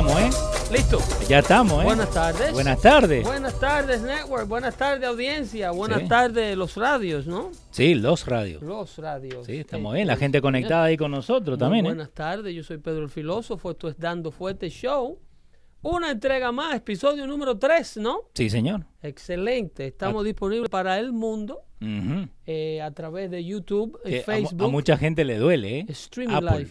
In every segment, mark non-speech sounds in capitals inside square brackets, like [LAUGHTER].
Estamos, ¿eh? Listo. Ya estamos, ¿eh? Buenas tardes. Buenas tardes. Buenas tardes, Network. Buenas tardes, audiencia. Buenas Sí. tardes, los radios, ¿no? Sí, los radios. Los radios. Sí, estamos Eh, bien. La gente conectada ahí con nosotros Muy también, ¿eh? Buenas tardes, yo soy Pedro el Filósofo. Esto es Dando Fuerte Show. Una entrega más, episodio número 3, ¿no? Sí, señor. Excelente. Ah. Estamos disponibles para el mundo eh, a través de YouTube y a Facebook. a, mucha gente le duele, ¿eh? Streaming. Live.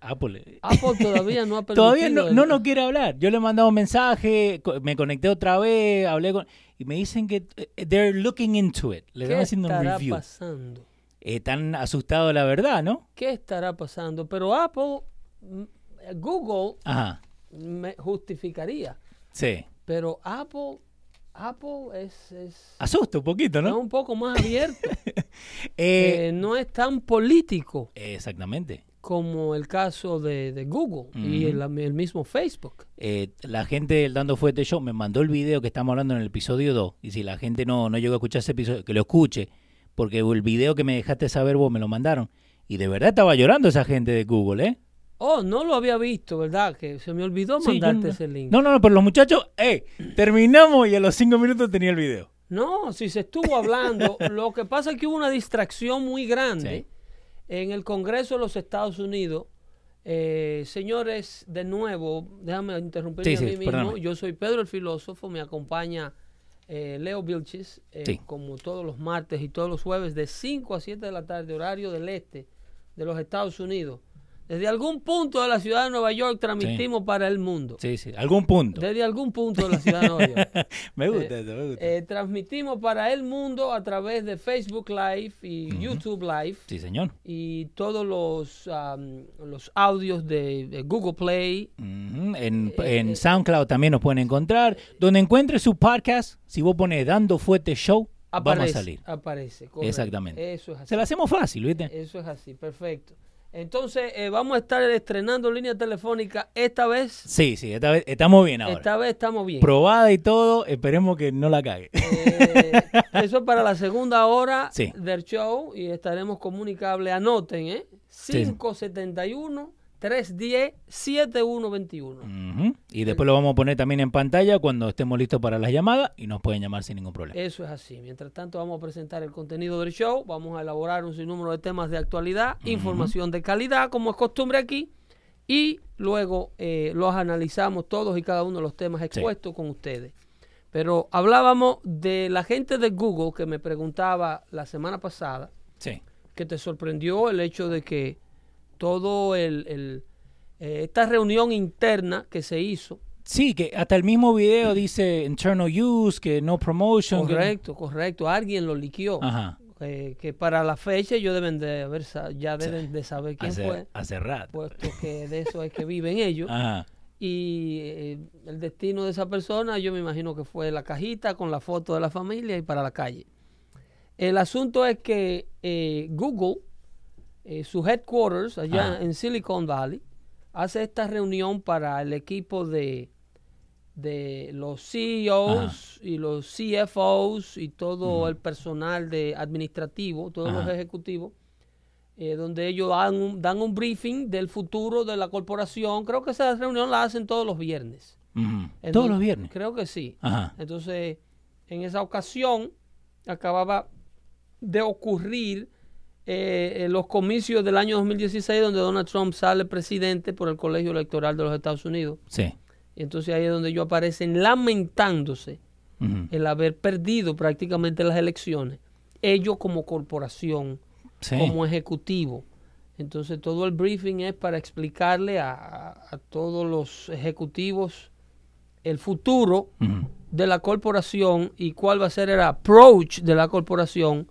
Apple. Apple todavía no ha permitido. [LAUGHS] Todavía no, no nos quiere hablar. Yo le he mandado un mensaje, me conecté otra vez, hablé con... Y me dicen que eh, they're looking into it. Le ¿Qué están haciendo un estará review. pasando? Eh, Están asustados, la verdad, ¿no? ¿Qué estará pasando? Pero Apple, Google Ajá. me justificaría. Sí. Pero Apple, Apple es, es, Asusta un poquito, es ¿no? un poco más abierto. [LAUGHS] Eh, Eh, no es tan político exactamente. Como el caso de, de Google y el, el mismo Facebook. Eh, la gente del Dando Fuerte Show me mandó el video que estamos hablando en el episodio 2. Y si la gente no, no llegó a escuchar ese episodio, que lo escuche. Porque el video que me dejaste saber vos me lo mandaron. Y de verdad estaba llorando esa gente de Google, ¿eh? Oh, no lo había visto, ¿verdad? Que se me olvidó Sí, mandarte no- ese link. No, no, no, pero los muchachos, ¡eh! Terminamos y a los cinco minutos tenía el video. No, si se estuvo hablando, lo que pasa es que hubo una distracción muy grande en el Congreso de los Estados Unidos. Eh, señores, de nuevo, déjame interrumpir Sí, a sí, mí mismo. perdóname. Yo soy Pedro el Filósofo, me acompaña eh, Leo Vilchis, eh, Sí. como todos los martes y todos los jueves, de 5 a 7 de la tarde, horario del este de los Estados Unidos. Desde algún punto de la ciudad de Nueva York transmitimos para el mundo. Sí, sí, algún punto. Desde algún punto de la ciudad de Nueva York. [LAUGHS] me gusta eso, me gusta. Eh, transmitimos para el mundo a través de Facebook Live y YouTube Live sí, señor. y todos los, am, los audios de, de Google Play. En, Eh, en eh, SoundCloud también nos pueden encontrar. Donde encuentre su podcast, si vos pones Dando Fuerte Show, Aparece, vamos a salir. Aparece, correcto. Exactamente. Eso es así. Se la hacemos fácil, ¿viste? Eso es así, perfecto. Entonces, eh, vamos a estar estrenando línea telefónica esta vez. Sí, sí, esta vez estamos bien ahora. Esta vez estamos bien. Probada y todo, esperemos que no la cague. Eh, eso es para la segunda hora Sí. del show y estaremos comunicables. Anoten, ¿eh? Sí. 571-310-7121. Ujú. Y después lo vamos a poner también en pantalla cuando estemos listos para las llamadas y nos pueden llamar sin ningún problema. Eso es así. Mientras tanto, vamos a presentar el contenido del show. Vamos a elaborar un sinnúmero de temas de actualidad, información de calidad, como es costumbre aquí. Y luego eh, los analizamos todos y cada uno de los temas expuestos con ustedes. Pero hablábamos de la gente de Google que me preguntaba la semana pasada Sí. que te sorprendió el hecho de que todo el, el, eh, esta reunión interna que se hizo, Sí, que hasta el mismo video dice internal use, que no promotion. que- correcto, correcto, alguien lo liquió, Ajá. eh, que para la fecha ellos deben de haber, ya deben de saber quién Hace, fue, hace rato. puesto que de eso es que viven [LAUGHS] ellos, Ajá. y eh, el destino de esa persona yo me imagino que fue la cajita con la foto de la familia y para la calle. El asunto es que eh, Google, eh, su headquarters allá Ajá. en Silicon Valley, hace esta reunión para el equipo de, de los CEOs y los CFOs y todo el personal de administrativo, todos los ejecutivos, eh, donde ellos dan un, dan un briefing del futuro de la corporación. Creo que esa reunión la hacen todos los viernes. Entonces, Todos los viernes. Creo que sí. Entonces, en esa ocasión, acababa de ocurrir eh, los comicios del año 2016, donde Donald Trump sale presidente por el Colegio Electoral de los Estados Unidos. Sí. Y entonces ahí es donde ellos aparecen lamentándose el haber perdido prácticamente las elecciones. Ellos como corporación, Sí. como ejecutivo. Entonces todo el briefing es para explicarle a, a- todos los ejecutivos el futuro de la corporación y cuál va a ser el approach de la corporación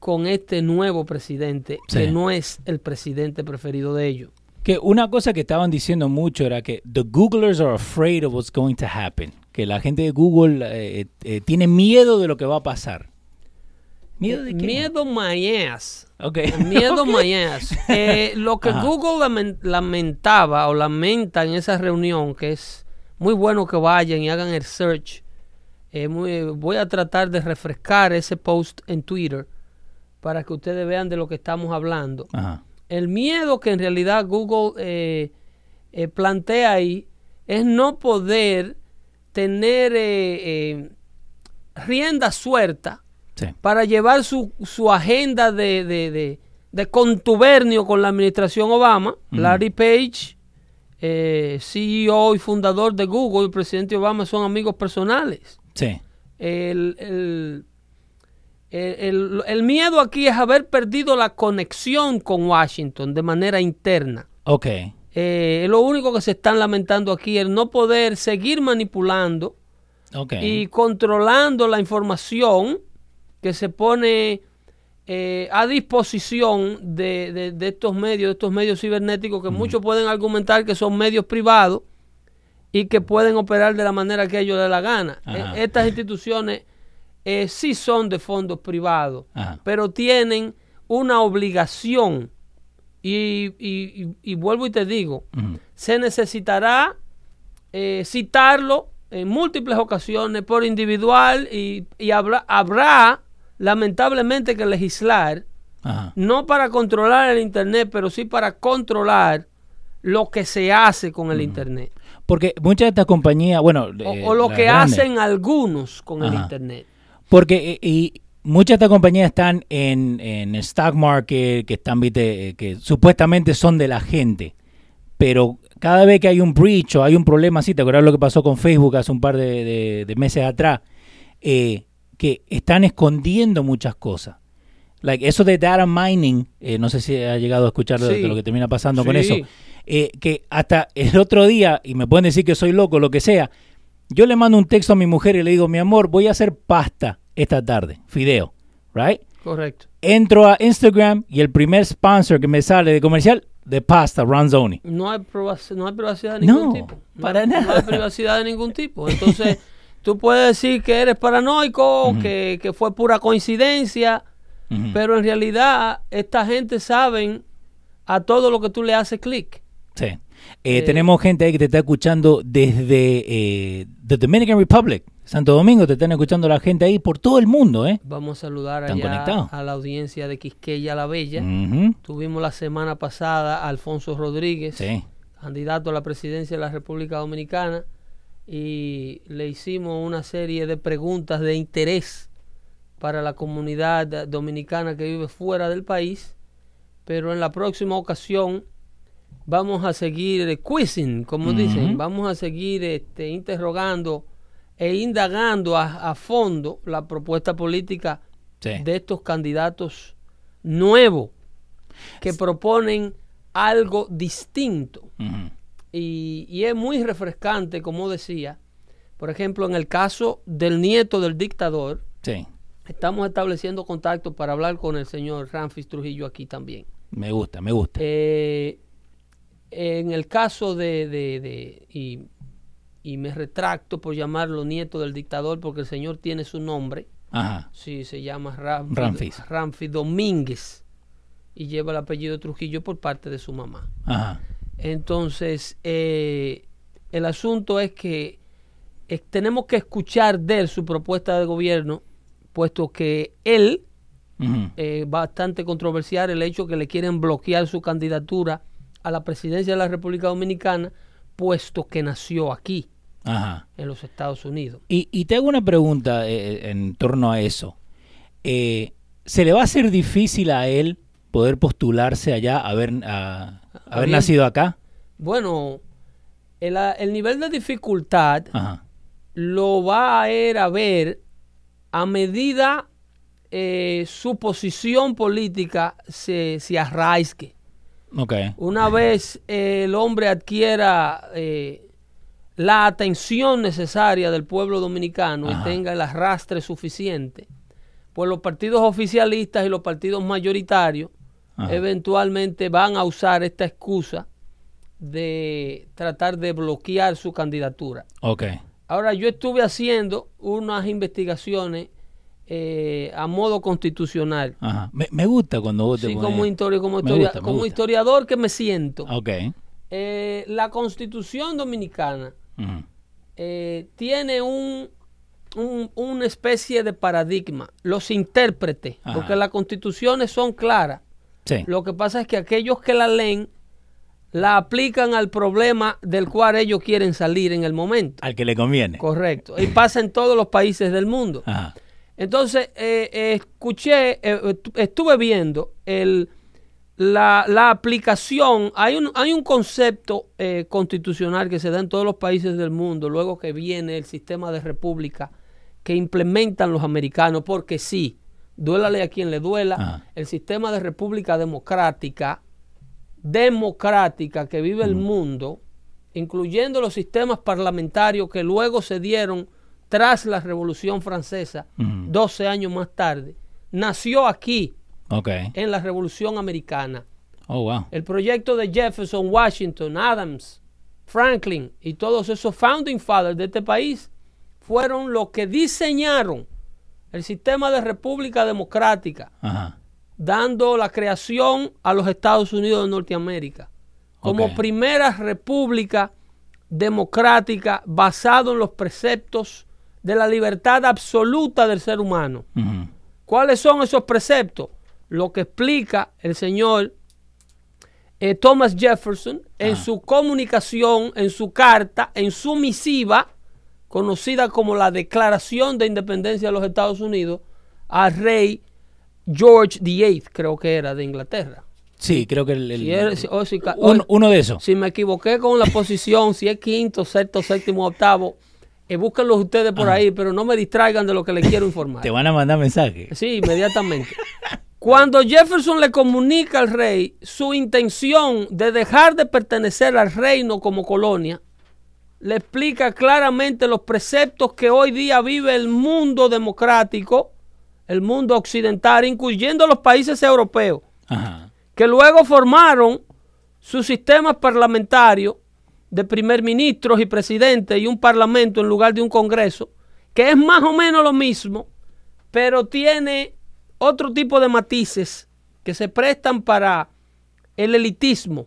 con este nuevo presidente, que Sí. no es el presidente preferido de ellos. Que una cosa que estaban diciendo mucho era que the Googlers are afraid of what's going to happen. Que la gente de Google eh, eh, tiene miedo de lo que va a pasar. ¿Miedo de qué? Miedo my ass. Ok. Miedo [LAUGHS] Ok. my ass. Eh, lo que Ajá. Google lamen- lamentaba o lamenta en esa reunión, que es muy bueno que vayan y hagan el search. eh, muy- voy a tratar de refrescar ese post en Twitter para que ustedes vean de lo que estamos hablando. Ajá. El miedo que en realidad Google eh, eh, plantea ahí es no poder tener eh, eh, rienda suelta Sí. para llevar su, su agenda de, de- de- de contubernio con la administración Obama. Larry Page, eh, CEO y fundador de Google, el presidente Obama son amigos personales. Sí. El, el- el- el- miedo aquí es haber perdido la conexión con Washington de manera interna. Ok. Eh, es lo único que se están lamentando aquí, el no poder seguir manipulando Ok. y controlando la información que se pone eh, a disposición de, de- de estos medios, de estos medios cibernéticos que muchos pueden argumentar que son medios privados y que pueden operar de la manera que ellos les la gana. Ajá. Eh, estas instituciones eh, sí son de fondos privados, Ajá. pero tienen una obligación y, y- y- y vuelvo y te digo, se necesitará eh, citarlo en múltiples ocasiones por individual y, habrá, habrá lamentablemente que legislar, Ajá. no para controlar el Internet, pero sí para controlar lo que se hace con el Internet. Porque muchas de estas compañías, bueno, O, eh, o lo que hacen algunos con el. Internet. Porque eh, y muchas de estas compañías están en, en el stock market, que están, viste, eh, que supuestamente son de la gente. Pero cada vez que hay un breach o hay un problema así, ¿te acuerdas lo que pasó con Facebook hace un par de, de- de meses atrás? Eh, que están escondiendo muchas cosas. Like, eso de data mining, eh, no sé si ha llegado a escuchar de- Sí. de lo que termina pasando con eso. Eh, que hasta el otro día, y me pueden decir que soy loco, lo que sea, yo le mando un texto a mi mujer y le digo, mi amor, voy a hacer pasta esta tarde, fideo, right? Correcto. Entro a Instagram y el primer sponsor que me sale de comercial de pasta, Ronzoni. No hay, no hay privacidad de No, ningún tipo. No para hay- No nada. hay privacidad de ningún tipo. Entonces, [LAUGHS] tú puedes decir que eres paranoico, que, que fue pura coincidencia, pero en realidad esta gente saben a todo lo que tú le haces clic. Sí. Eh, tenemos gente ahí que te está escuchando desde eh, the Dominican Republic, Santo Domingo, te están escuchando la gente ahí por todo el mundo, ¿eh? Vamos a saludar ¿Están allá a la audiencia de Quisqueya La Bella. Tuvimos la semana pasada a Alfonso Rodríguez, Sí. candidato a la presidencia de la República Dominicana, y le hicimos una serie de preguntas de interés para la comunidad dominicana que vive fuera del país, pero en la próxima ocasión vamos a seguir eh, quizzing, como Ujú. dicen, vamos a seguir este, interrogando e indagando a, a fondo la propuesta política Sí. de estos candidatos nuevos que proponen algo distinto. Y, y es muy refrescante, como decía. Por ejemplo, en el caso del nieto del dictador, Sí. estamos estableciendo contacto para hablar con el señor Ramfis Trujillo aquí también. Me gusta, me gusta. Eh, en el caso de, de- de- y, y me retracto por llamarlo nieto del dictador porque el señor tiene su nombre, Ajá. sí, se llama Ramfi, Ramfis. Ramfi Domínguez y lleva el apellido Trujillo por parte de su mamá. Ajá. Entonces, eh, el asunto es que eh, tenemos que escuchar de él su propuesta de gobierno, puesto que él, eh, bastante controversial el hecho que le quieren bloquear su candidatura a la presidencia de la República Dominicana, puesto que nació aquí, Ajá. en los Estados Unidos. Y, y te hago una pregunta eh, en torno a eso. Eh, ¿Se le va a hacer difícil a él poder postularse allá, haber, a- haber Bien. nacido acá? Bueno, el, el nivel de dificultad Ajá. lo va a ir a ver a medida eh, su posición política se, se arraigue. Una vez eh, el hombre adquiera eh, la atención necesaria del pueblo dominicano Ajá. y tenga el arrastre suficiente, pues los partidos oficialistas y los partidos mayoritarios Ajá. eventualmente van a usar esta excusa de tratar de bloquear su candidatura. Ok. Ahora, yo estuve haciendo unas investigaciones eh, a modo constitucional. Ajá. Me, me gusta cuando vos te Sí, pones- como, como, historia- gusta, historiador que me siento. Ok. Eh, la constitución dominicana eh, tiene un, un- una especie de paradigma. Los intérpretes, Ajá. porque las constituciones son claras. Sí. Lo que pasa es que aquellos que la leen la aplican al problema del cual ellos quieren salir en el momento. Al que le conviene. Correcto. Y [LAUGHS] pasa en todos los países del mundo. Ajá. Entonces, eh, eh, escuché, eh, estuve viendo el, la, la aplicación. Hay un, hay un concepto eh, constitucional que se da en todos los países del mundo, luego que viene el sistema de república que implementan los americanos, porque sí, duélale a quien le duela, Ajá. el sistema de república democrática, democrática que vive el mundo, incluyendo los sistemas parlamentarios que luego se dieron tras la Revolución Francesa, Ujú. 12 años más tarde, nació aquí, en la Revolución Americana. Oh, wow. El proyecto de Jefferson, Washington, Adams, Franklin y todos esos founding fathers de este país fueron los que diseñaron el sistema de república democrática, Ajá. dando la creación a los Estados Unidos de Norteamérica como primera república democrática basado en los preceptos de la libertad absoluta del ser humano. ¿Cuáles son esos preceptos? Lo que explica el señor eh, Thomas Jefferson en Ah. su comunicación, en su carta, en su misiva, conocida como la Declaración de Independencia de los Estados Unidos, al rey George VIII, creo que era, de Inglaterra. Sí, creo que el, el- Si, era- si- o si ca- un- o- uno de esos. si me equivoqué con la posición, si es quinto, sexto, séptimo, octavo, eh, búsquenlos ustedes por ahí, pero no me distraigan de lo que les quiero [LAUGHS] informar. Te van a mandar mensajes. Sí, inmediatamente. Cuando Jefferson le comunica al rey su intención de dejar de pertenecer al reino como colonia, le explica claramente los preceptos que hoy día vive el mundo democrático, el mundo occidental, incluyendo los países europeos, Ajá. que luego formaron sus sistemas parlamentarios de primer ministros y presidentes y un parlamento en lugar de un congreso, que es más o menos lo mismo, pero tiene otro tipo de matices que se prestan para el elitismo,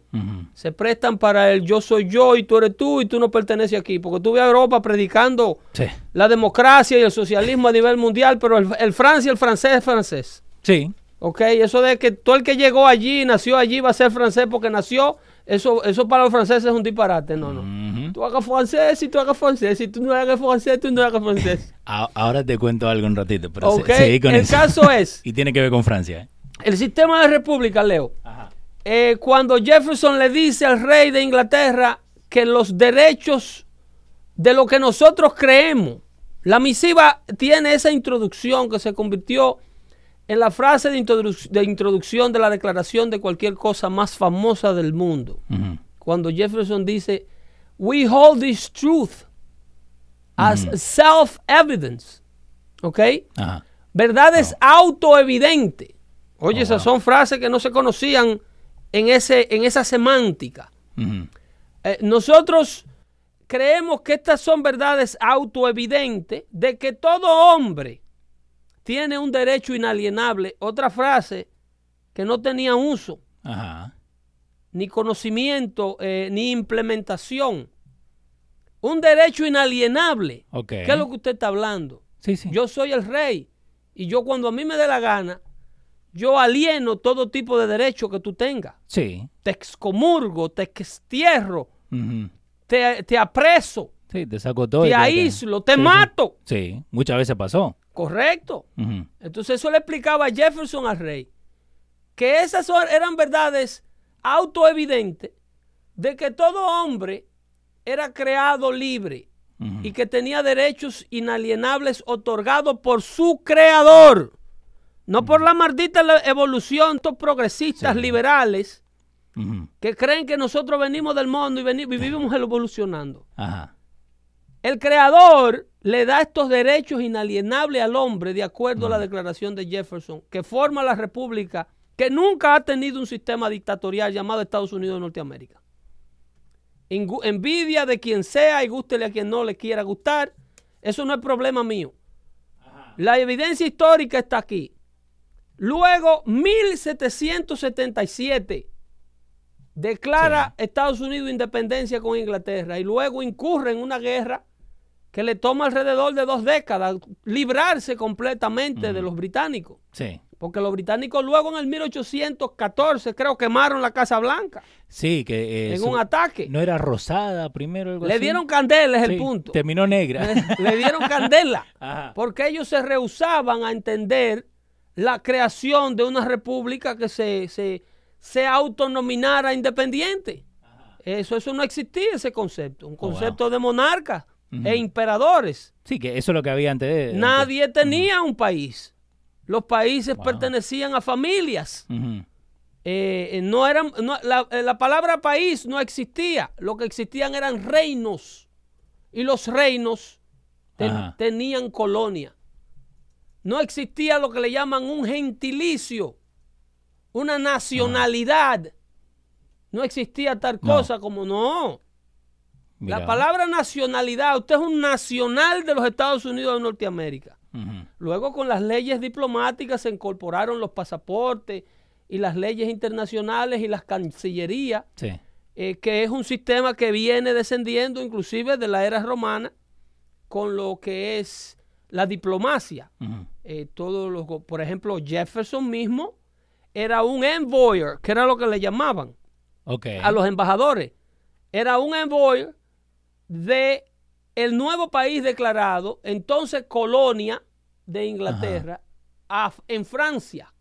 se prestan para el yo soy yo y tú eres tú y tú no perteneces aquí, porque tú ves a Europa predicando Sí. la democracia y el socialismo a nivel mundial, pero el, el Francia y el francés es francés. Sí. Ok, eso de que todo el que llegó allí, nació allí, va a ser francés porque nació, eso, eso para los franceses es un disparate. No, no. Ujú. Tú hagas francés y tú hagas francés. Si tú no hagas francés, tú no hagas francés. [LAUGHS] Ahora te cuento algo un ratito, pero se- Ok, seguí con el eso. caso es, [LAUGHS] Y tiene que ver con Francia. ¿eh? el sistema de república, Leo, Ajá. eh, cuando Jefferson le dice al rey de Inglaterra que los derechos de lo que nosotros creemos, la misiva tiene esa introducción que se convirtió en la frase de, introduc- de introducción de la declaración de cualquier cosa más famosa del mundo. Cuando Jefferson dice, we hold this truth as self-evidence. ¿Ok? Ajá. Verdad es autoevidente. Oye, esas son frases que no se conocían en, ese, en esa semántica. Eh, nosotros creemos que estas son verdades autoevidentes de que todo hombre tiene un derecho inalienable. Otra frase que no tenía uso, Ajá. ni conocimiento, eh, ni implementación. Un derecho inalienable. ¿Qué es lo que usted está hablando? Sí, sí. Yo soy el rey y yo cuando a mí me dé la gana, yo alieno todo tipo de derecho que tú tengas. Sí. Te excomurgo, te extierro, te, te apreso, Sí, te saco todo. te aíslo, te sí. mato. Sí, muchas veces pasó. Correcto. Entonces eso le explicaba Jefferson al rey, que esas eran verdades autoevidentes de que todo hombre era creado libre y que tenía derechos inalienables otorgados por su creador. No por la maldita evolución, estos progresistas Sí. liberales que creen que nosotros venimos del mundo y vivimos evolucionando. Ajá. El creador le da estos derechos inalienables al hombre de acuerdo a la declaración de Jefferson, que forma la república que nunca ha tenido un sistema dictatorial llamado Estados Unidos de Norteamérica. Envidia de quien sea y gústele a quien no le quiera gustar, eso no es problema mío. La evidencia histórica está aquí. Luego, 1777 declara Estados Unidos independencia con Inglaterra y luego incurre en una guerra que le toma alrededor de dos décadas librarse completamente de los británicos. Sí. Porque los británicos luego en el 1814 creo quemaron la Casa Blanca Sí, que eh, en un ataque. no era rosada primero. Algo Le así? dieron candela, es Sí, el punto. Terminó negra. [LAUGHS] Le dieron candela. [LAUGHS] Ajá. Porque ellos se rehusaban a entender la creación de una república que se, se, se autonominara independiente. Eso, eso no existía ese concepto. Un Oh, wow. concepto e imperadores. Sí, que eso es lo que había antes de. Nadie tenía un país. Los países Wow. pertenecían a familias. Eh, eh, no eran, no- la, eh, la palabra país no existía. Lo que existían eran reinos. Y los reinos ten- tenían colonia. No existía lo que le llaman un gentilicio, una nacionalidad. No existía tal No. cosa como no. Mira. La palabra nacionalidad, usted es un nacional de los Estados Unidos de Norteamérica. Luego con las leyes diplomáticas se incorporaron los pasaportes y las leyes internacionales y las cancillerías, Sí. eh, que es un sistema que viene descendiendo inclusive de la era romana con lo que es la diplomacia. Eh, todos los, por ejemplo, Jefferson mismo era un envoyer, que era lo que le llamaban a los embajadores. Era un envoyer de el nuevo país declarado, entonces colonia de Inglaterra, a- en Francia.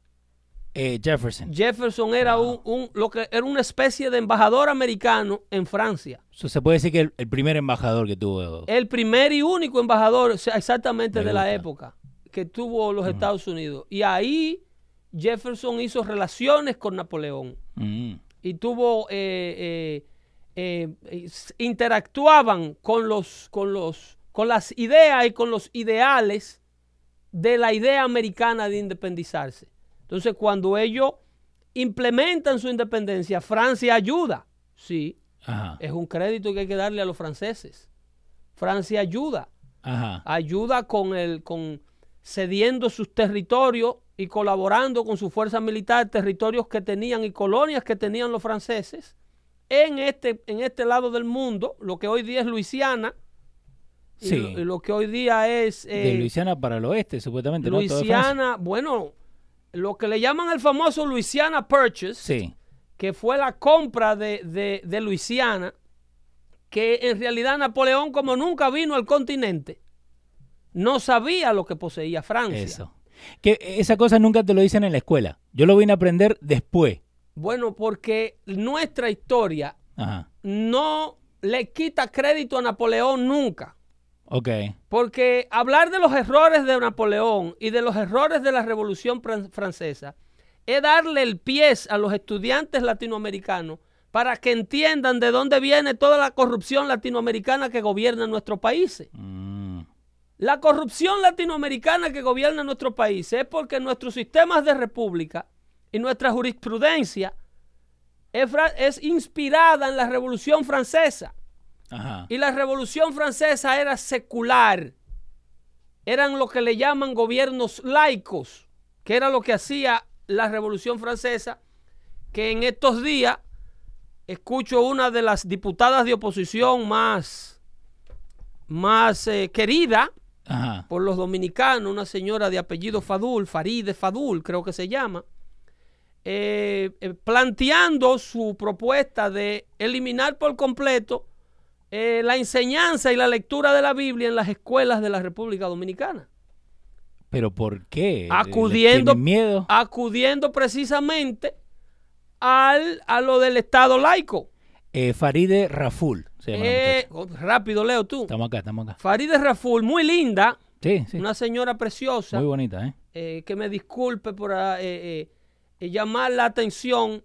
Eh, Jefferson. Jefferson era un, un- lo que era una especie de embajador americano en Francia. So, se puede decir que el, el primer embajador que tuvo. El primer y único embajador exactamente Me de la época que tuvo los Estados Unidos. Y ahí Jefferson hizo relaciones con Napoleón. Mm. y tuvo eh, eh, eh, interactuaban con los con los con las ideas y con los ideales de la idea americana de independizarse. Entonces, cuando ellos implementan su independencia, Francia ayuda. Sí, Ajá. es un crédito que hay que darle a los franceses. Francia ayuda Ajá. ayuda con el con cediendo sus territorios y colaborando con su fuerza militar territorios que tenían y colonias que tenían los franceses en este en este lado del mundo lo que hoy día es Luisiana y Sí. lo, y lo que hoy día es de eh, Luisiana para el oeste, supuestamente. Luisiana bueno lo que le llaman el famoso Louisiana Purchase Sí. que fue la compra de, de, de Luisiana, que en realidad Napoleón, como nunca vino al continente, no sabía lo que poseía Francia. Eso. Que esa cosa nunca te lo dicen en la escuela. Yo lo vine a aprender después. Bueno, porque nuestra historia Ajá. no le quita crédito a Napoleón nunca. Ok. Porque hablar de los errores de Napoleón y de los errores de la Revolución Fran- Francesa es darle el pie a los estudiantes latinoamericanos para que entiendan de dónde viene toda la corrupción latinoamericana que gobierna nuestros países. Mm. La corrupción latinoamericana que gobierna nuestro país es porque nuestros sistemas de república y nuestra jurisprudencia es, es inspirada en la Revolución Francesa. Ajá. Y la Revolución Francesa era secular. Eran lo que le llaman gobiernos laicos, que era lo que hacía la Revolución Francesa, que en estos días escucho una de las diputadas de oposición más, más eh, querida Ajá. por los dominicanos, una señora de apellido Fadul, Faride Fadul, creo que se llama, eh, eh, planteando su propuesta de eliminar por completo eh, la enseñanza y la lectura de la Biblia en las escuelas de la República Dominicana, ¿Pero por qué? Acudiendo- ¿Tienen miedo? acudiendo precisamente al, a lo del Estado laico. Eh, Faride Raful. Se llama la Eh, oh, rápido, Leo, tú. Estamos acá, estamos acá. Faride Raful, muy linda, Sí, sí. una señora preciosa. Muy bonita, ¿eh? eh, que me disculpe por ah, llamar la atención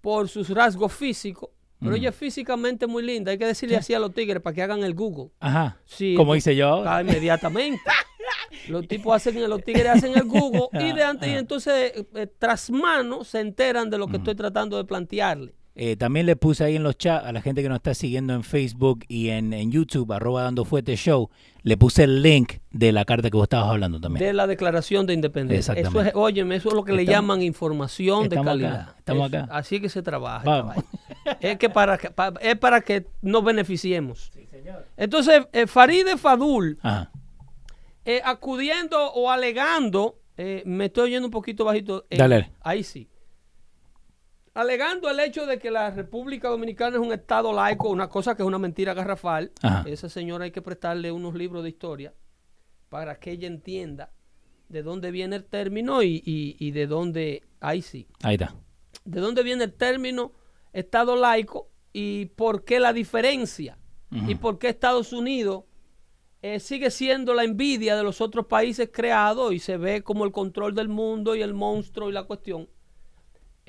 por sus rasgos físicos, pero ella es físicamente muy linda. Hay que decirle así a los tigres para que hagan el Google. Ajá. Sí, Como hice yo. Ah, inmediatamente. [LAUGHS] los tipos hacen, los tigres hacen el Google y [LAUGHS] de antes, y Ajá. entonces eh, eh, tras mano se enteran de lo que estoy tratando de plantearle. Eh, también le puse ahí en los chats a la gente que nos está siguiendo en Facebook y en, en YouTube, arroba dando fuerte show, le puse el link de la carta que vos estabas hablando también. De la declaración de independencia. Eso Exactamente. es, óyeme, eso es lo que le llaman información de acá, calidad. estamos Eso- acá. Así que se trabaja. Vamos. vaina. es que para, es para que nos beneficiemos. Entonces, eh, Faride Fadul, eh, acudiendo o alegando eh, me estoy oyendo un poquito bajito. Dale. Ahí sí. Alegando el hecho de que la República Dominicana es un estado laico, una cosa que es una mentira garrafal. Ajá. Esa señora hay que prestarle unos libros de historia para que ella entienda de dónde viene el término y, y- y de dónde, ahí sí, Ahí está. de dónde viene el término estado laico y por qué la diferencia y por qué Estados Unidos eh, sigue siendo la envidia de los otros países creados y se ve como el control del mundo y el monstruo y la cuestión.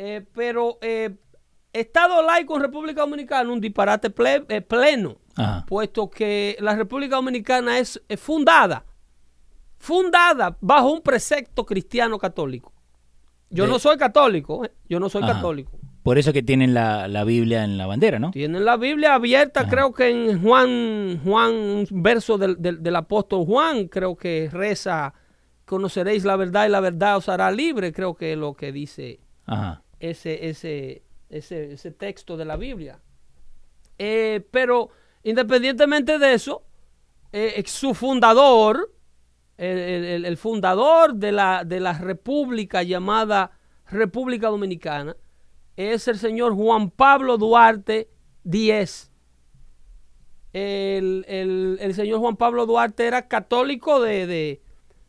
Eh, pero eh, Estado laico en República Dominicana, un disparate ple- eh, pleno, Ajá. puesto que la República Dominicana es, fundada, fundada bajo un precepto cristiano católico. Yo De- no soy católico, eh, yo no soy Ajá. católico. Por eso que tienen la, la Biblia en la bandera, ¿no? Tienen la Biblia abierta, creo que en Juan, Juan, un verso del, del- del apóstol Juan, creo que reza, conoceréis la verdad y la verdad os hará libre, creo que es lo que dice Ajá. Ese, ese, ese, ese texto de la Biblia. Eh, pero independientemente de eso, eh, su fundador, el, el- el fundador de la, de la república llamada República Dominicana, es el señor Juan Pablo Duarte Díez. El, el- el señor Juan Pablo Duarte era católico de, de-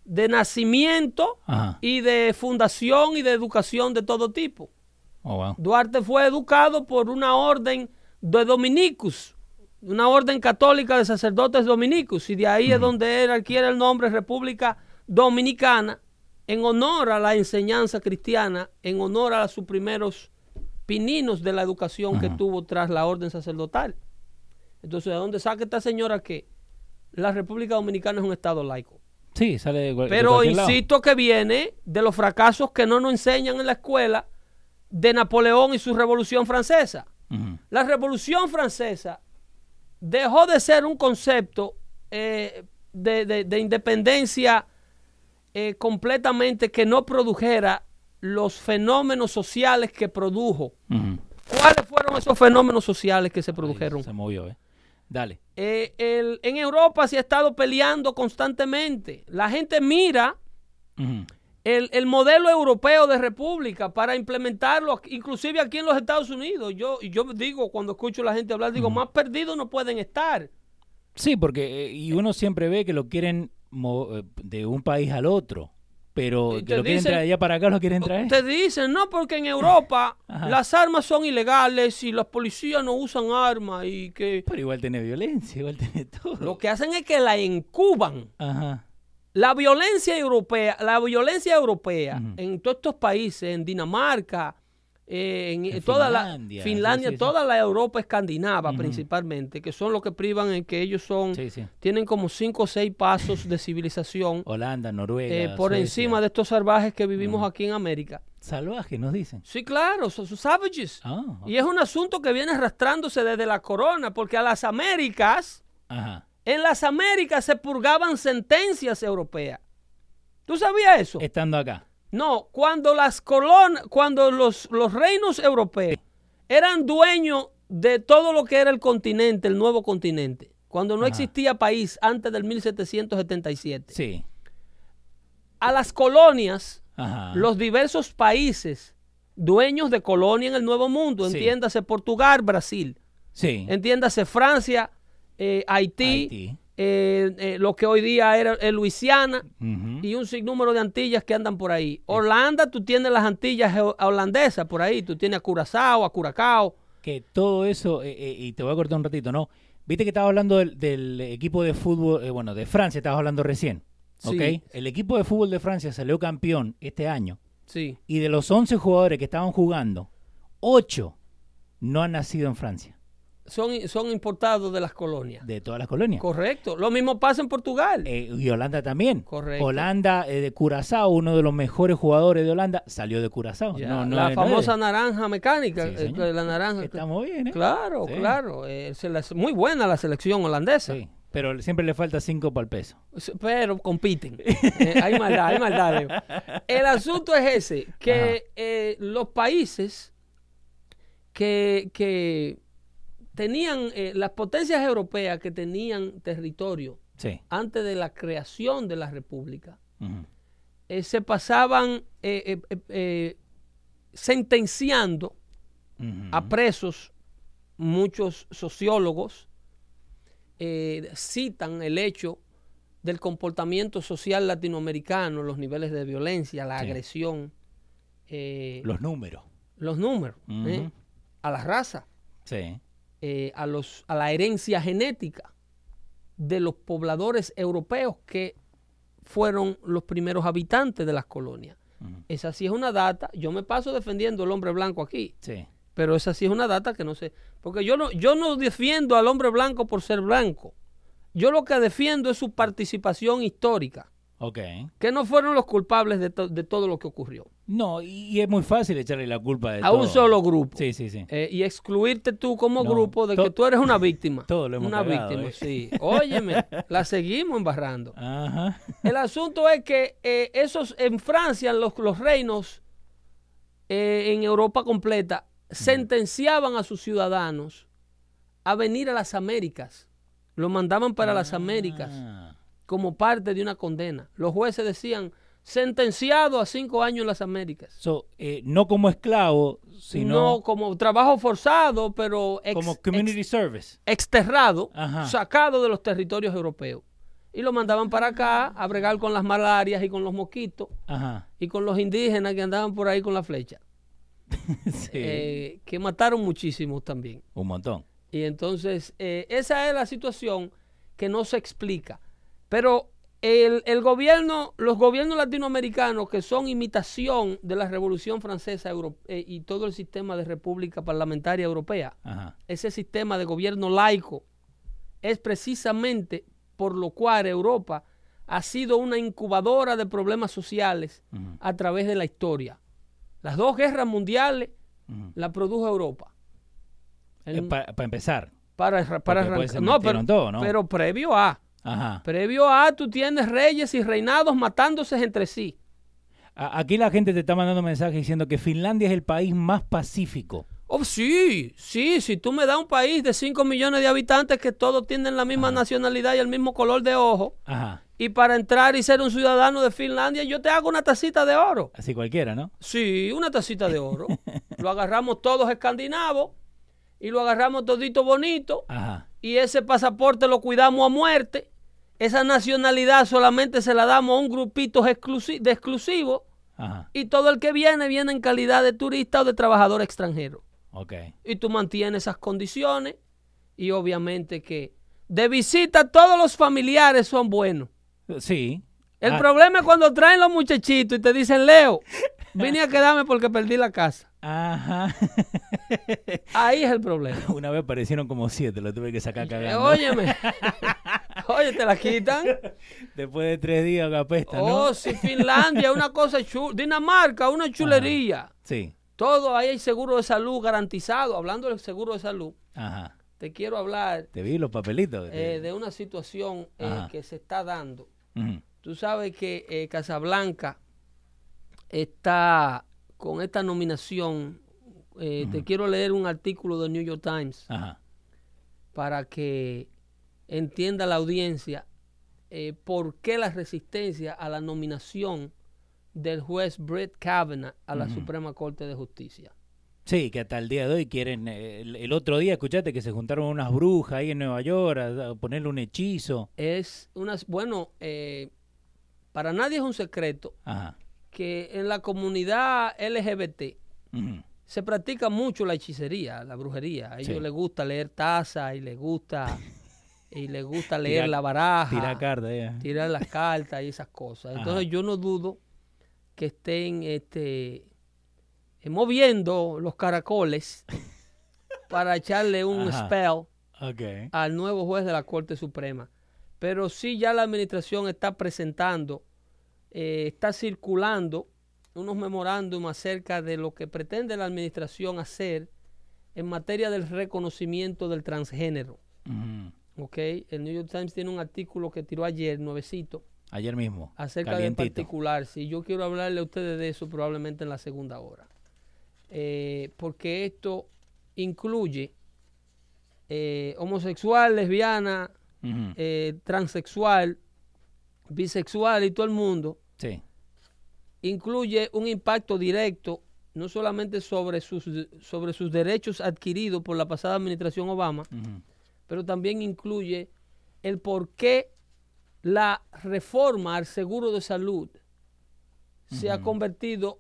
de nacimiento Ajá. y de fundación y de educación de todo tipo. Oh, wow. Duarte fue educado por una orden de dominicus, una orden católica de sacerdotes dominicus, y de ahí es donde él adquiere el nombre República Dominicana, en honor a la enseñanza cristiana, en honor a sus primeros pininos de la educación que tuvo tras la orden sacerdotal. Entonces, ¿de dónde saca esta señora que la República Dominicana es un estado laico? Sí, sale de, Pero lado. insisto que viene de los fracasos que no nos enseñan en la escuela de Napoleón y su revolución francesa. La revolución francesa dejó de ser un concepto eh, de, de- de independencia eh, completamente que no produjera los fenómenos sociales que produjo. ¿Cuáles fueron esos fenómenos sociales que se produjeron? Se movió, ¿eh? Dale. Eh, el- en Europa se ha estado peleando constantemente. La gente mira. El, el modelo europeo de república para implementarlo, inclusive aquí en los Estados Unidos. Yo, yo digo, cuando escucho a la gente hablar, digo, más perdidos no pueden estar. Sí, porque eh, y uno siempre ve que lo quieren eh, de un país al otro, pero que lo quieren dicen- traer allá para acá, lo quieren traer. Te dicen, no, porque en Europa [LAUGHS] las armas son ilegales y los policías no usan armas y que Pero igual tiene violencia, igual tiene [LAUGHS] todo. lo que hacen es que la encuban. Ajá. La violencia europea, la violencia europea en todos estos países, en Dinamarca, eh, en, En toda Finlandia, la Finlandia, sí, sí, sí. toda la Europa escandinava principalmente, que son los que privan en que ellos son, tienen como cinco o seis pasos de civilización [LAUGHS] Holanda, Noruega. eh, por Suecia. encima de estos salvajes que vivimos aquí en América. Salvaje, nos dicen. Sí, claro, son, son savages. Ah, Y es un asunto que viene arrastrándose desde la corona, porque a las Américas, Ajá. En las Américas se purgaban sentencias europeas. ¿Tú sabías eso? Estando acá. No, cuando las cuando los, los reinos europeos eran dueños de todo lo que era el continente, el nuevo continente, cuando no Ajá. existía país antes del 1777, Sí. a las colonias, Ajá. los diversos países dueños de colonia en el Nuevo Mundo, Sí. entiéndase Portugal, Brasil, Sí. entiéndase Francia, eh, Haití, Haití. eh, eh, lo que hoy día era eh, Luisiana, y un sinnúmero de Antillas que andan por ahí. Holanda, tú tienes las Antillas holandesas por ahí, tú tienes a Curazao, a Curacao. que todo eso, eh, eh, y te voy a cortar un ratito, ¿no? Viste que estaba hablando del, del equipo de fútbol, eh, bueno, de Francia estabas hablando recién. El equipo de fútbol de Francia salió campeón este año, Sí. y de los 11 jugadores que estaban jugando, 8 no han nacido en Francia, Son, son importados de las colonias. de todas las colonias. Correcto. Lo mismo pasa en Portugal. Eh, y Holanda también. Correcto. Holanda eh, de Curazao, uno de los mejores jugadores de Holanda, salió de Curazao. Ya, No, no la no famosa naranja mecánica. Sí, eh, la naranja. Estamos bien, ¿eh? Claro, Sí. claro. se muy buena la selección holandesa. Sí, pero siempre le falta 5 para el peso. Pero compiten. Hay maldad, hay maldad. El asunto es ese, que los países que, que tenían, eh, las potencias europeas que tenían territorio Sí. antes de la creación de la república, eh, se pasaban eh, sentenciando a presos, muchos sociólogos citan el hecho del comportamiento social latinoamericano, los niveles de violencia, la Sí. agresión, Los números. los números, a la raza, Sí. Eh, a, los, a la herencia genética de los pobladores europeos que fueron los primeros habitantes de las colonias. Esa sí es una data. Yo me paso defendiendo al hombre blanco aquí, Sí. pero esa sí es una data que no sé. Porque yo no, yo no defiendo al hombre blanco por ser blanco. Yo lo que defiendo es su participación histórica, Ok. que no fueron los culpables de, to- de todo lo que ocurrió. No, y, es muy fácil echarle la culpa de A todo. un solo grupo. Sí, sí, sí. Eh, y excluirte tú como No, grupo de que tú eres una víctima. [LAUGHS] todo lo hemos Una víctima, ¿eh? sí. Óyeme, [LAUGHS] la seguimos embarrando. Ajá. El asunto es que eh, esos en Francia, los, los reinos en Europa completa sentenciaban a sus ciudadanos a venir a las Américas. Lo mandaban para las Américas Ah, como parte de una condena. Los jueces decían sentenciado a cinco años en las Américas. so, eh, no como esclavo, sino no como trabajo forzado, pero ex- como ex- community service. exterrado, Ajá. sacado de los territorios europeos. Y lo mandaban para acá a bregar con las malarias y con los mosquitos Ajá. y con los indígenas que andaban por ahí con la flecha, [LAUGHS] sí. eh, que mataron muchísimos también. Un montón. Y entonces, eh, esa es la situación que no se explica. Pero el, el gobierno, los gobiernos latinoamericanos que son imitación de la Revolución Francesa Euro- eh, y todo el sistema de república parlamentaria europea, Ajá. ese sistema de gobierno laico, es precisamente por lo cual Europa ha sido una incubadora de problemas sociales a través de la historia. Las dos guerras mundiales Ujú. la produjo Europa. El- Eh, Para empezar. para para arrancar. pero, todo, ¿no? pero previo a. Ajá. Previo a, tú tienes reyes y reinados matándose entre sí. Aquí la gente te está mandando mensajes diciendo que Finlandia es el país más pacífico. Oh, sí, sí, si tú me das un país de 5 millones de habitantes que todos tienen la misma nacionalidad y el mismo color de ojo, Ajá. y para entrar y ser un ciudadano de Finlandia, yo te hago una tacita de oro. Así cualquiera, ¿no? Sí, una tacita de oro. [LAUGHS] lo agarramos todos escandinavos y lo agarramos todito bonito Ajá. y ese pasaporte lo cuidamos a muerte. Esa nacionalidad solamente se la damos a un grupito exclusi- de exclusivos Ajá. y todo el que viene viene en calidad de turista o de trabajador extranjero. Y tú mantienes esas condiciones y obviamente que de visita todos los familiares son buenos. Sí. El Ah, problema es cuando traen los muchachitos y te dicen, Leo, vine a quedarme porque perdí la casa. Ajá. Ahí es el problema. [LAUGHS] Una vez aparecieron como siete, lo tuve que sacar [LAUGHS] cagando. óyeme. [LAUGHS] Oye, te la quitan. [LAUGHS] Después de tres días que apesta, ¿no? Oh, sí, Finlandia, una cosa chula. Dinamarca, una chulería. Sí. Todo ahí hay seguro de salud garantizado. Hablando del seguro de salud, Ajá. te quiero hablar Te vi los papelitos. eh, de una situación eh, que se está dando. Tú sabes que eh, Casablanca está con esta nominación. Te quiero leer un artículo del New York Times Ajá. para que entienda la audiencia eh, por qué la resistencia a la nominación del juez Brett Kavanaugh a la Suprema Corte de Justicia. Sí, que hasta el día de hoy quieren. eh, el, el otro día, escuchaste que se juntaron unas brujas ahí en Nueva York a, a ponerle un hechizo. Es una, bueno, eh, para nadie es un secreto Ajá. que en la comunidad LGBT se practica mucho la hechicería, la brujería. A ellos Sí. les gusta leer tazas y les gusta [LAUGHS] y les gusta leer Tirar- la baraja, Tira tirar las cartas y esas cosas. Entonces yo no dudo que estén este eh, moviendo los caracoles [LAUGHS] para echarle un Ajá. spell al nuevo juez de la Corte Suprema. Pero sí ya la administración está presentando, eh, está circulando unos memorándum acerca de lo que pretende la administración hacer en materia del reconocimiento del transgénero. Ujú. ¿Ok? El New York Times tiene un artículo que tiró ayer, nuevecito, Ayer mismo. acerca de calientito. particular. Si yo quiero hablarle a ustedes de eso probablemente en la segunda hora. Eh, porque esto incluye eh, homosexual, lesbiana, eh, transexual, bisexual y todo el mundo Sí. incluye un impacto directo no solamente sobre sus, sobre sus derechos adquiridos por la pasada administración Obama, Ujú. Pero también incluye el por qué la reforma al seguro de salud se ha convertido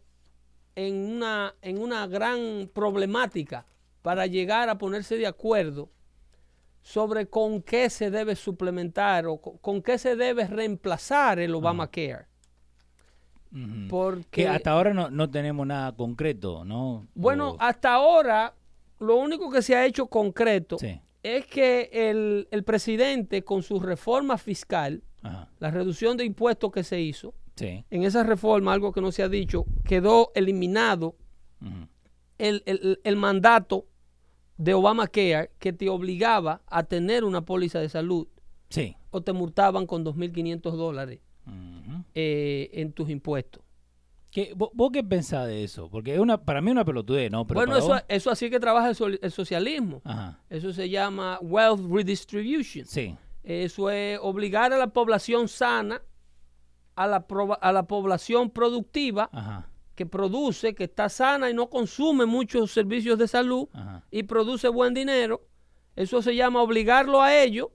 en una, en una gran problemática para llegar a ponerse de acuerdo sobre con qué se debe suplementar o co- con, qué se debe reemplazar el Obamacare. Porque, Que hasta ahora no, no tenemos nada concreto, ¿no? bueno, O- hasta ahora lo único que se ha hecho concreto sí. Es que el, el presidente con su reforma fiscal, Ajá. la reducción de impuestos que se hizo, Sí. en esa reforma, algo que no se ha dicho, quedó eliminado el, el- el mandato de Obamacare que te obligaba a tener una póliza de salud Sí. o te multaban con 2.500 dólares Ujú. eh, en tus impuestos. ¿Qué- vo- ¿Vos qué pensás de eso? Porque es una, para mí es una pelotudez, ¿no? Pero bueno, eso, vos- eso así que trabaja el, socialismo. Ajá. Eso se llama wealth redistribution. Sí. Eso es obligar a la población sana, a la, a la población productiva, Ajá. que produce, que está sana y no consume muchos servicios de salud Ajá. y produce buen dinero. Eso se llama obligarlo a ellos,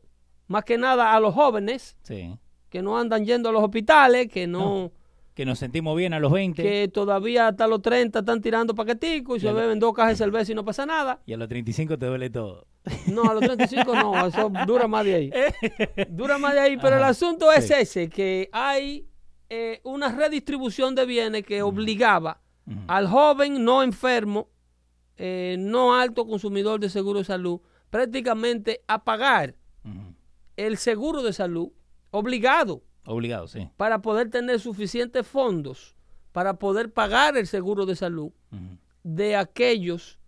más que nada a los jóvenes Sí. que no andan yendo a los hospitales, que no, Que nos sentimos bien a los 20 que todavía hasta los 30 están tirando paqueticos y se beben dos cajas de cerveza y no pasa nada. y a los 35 te duele todo. No, a los 35 no, [LAUGHS] eso dura más de ahí. [LAUGHS] Dura más de ahí, pero el asunto es sí. ese, que hay eh, una redistribución de bienes que obligaba al joven no enfermo, eh, no alto consumidor de seguro de salud, prácticamente a pagar el seguro de salud obligado Obligado, sí. para poder tener suficientes fondos para poder pagar el seguro de salud de aquellos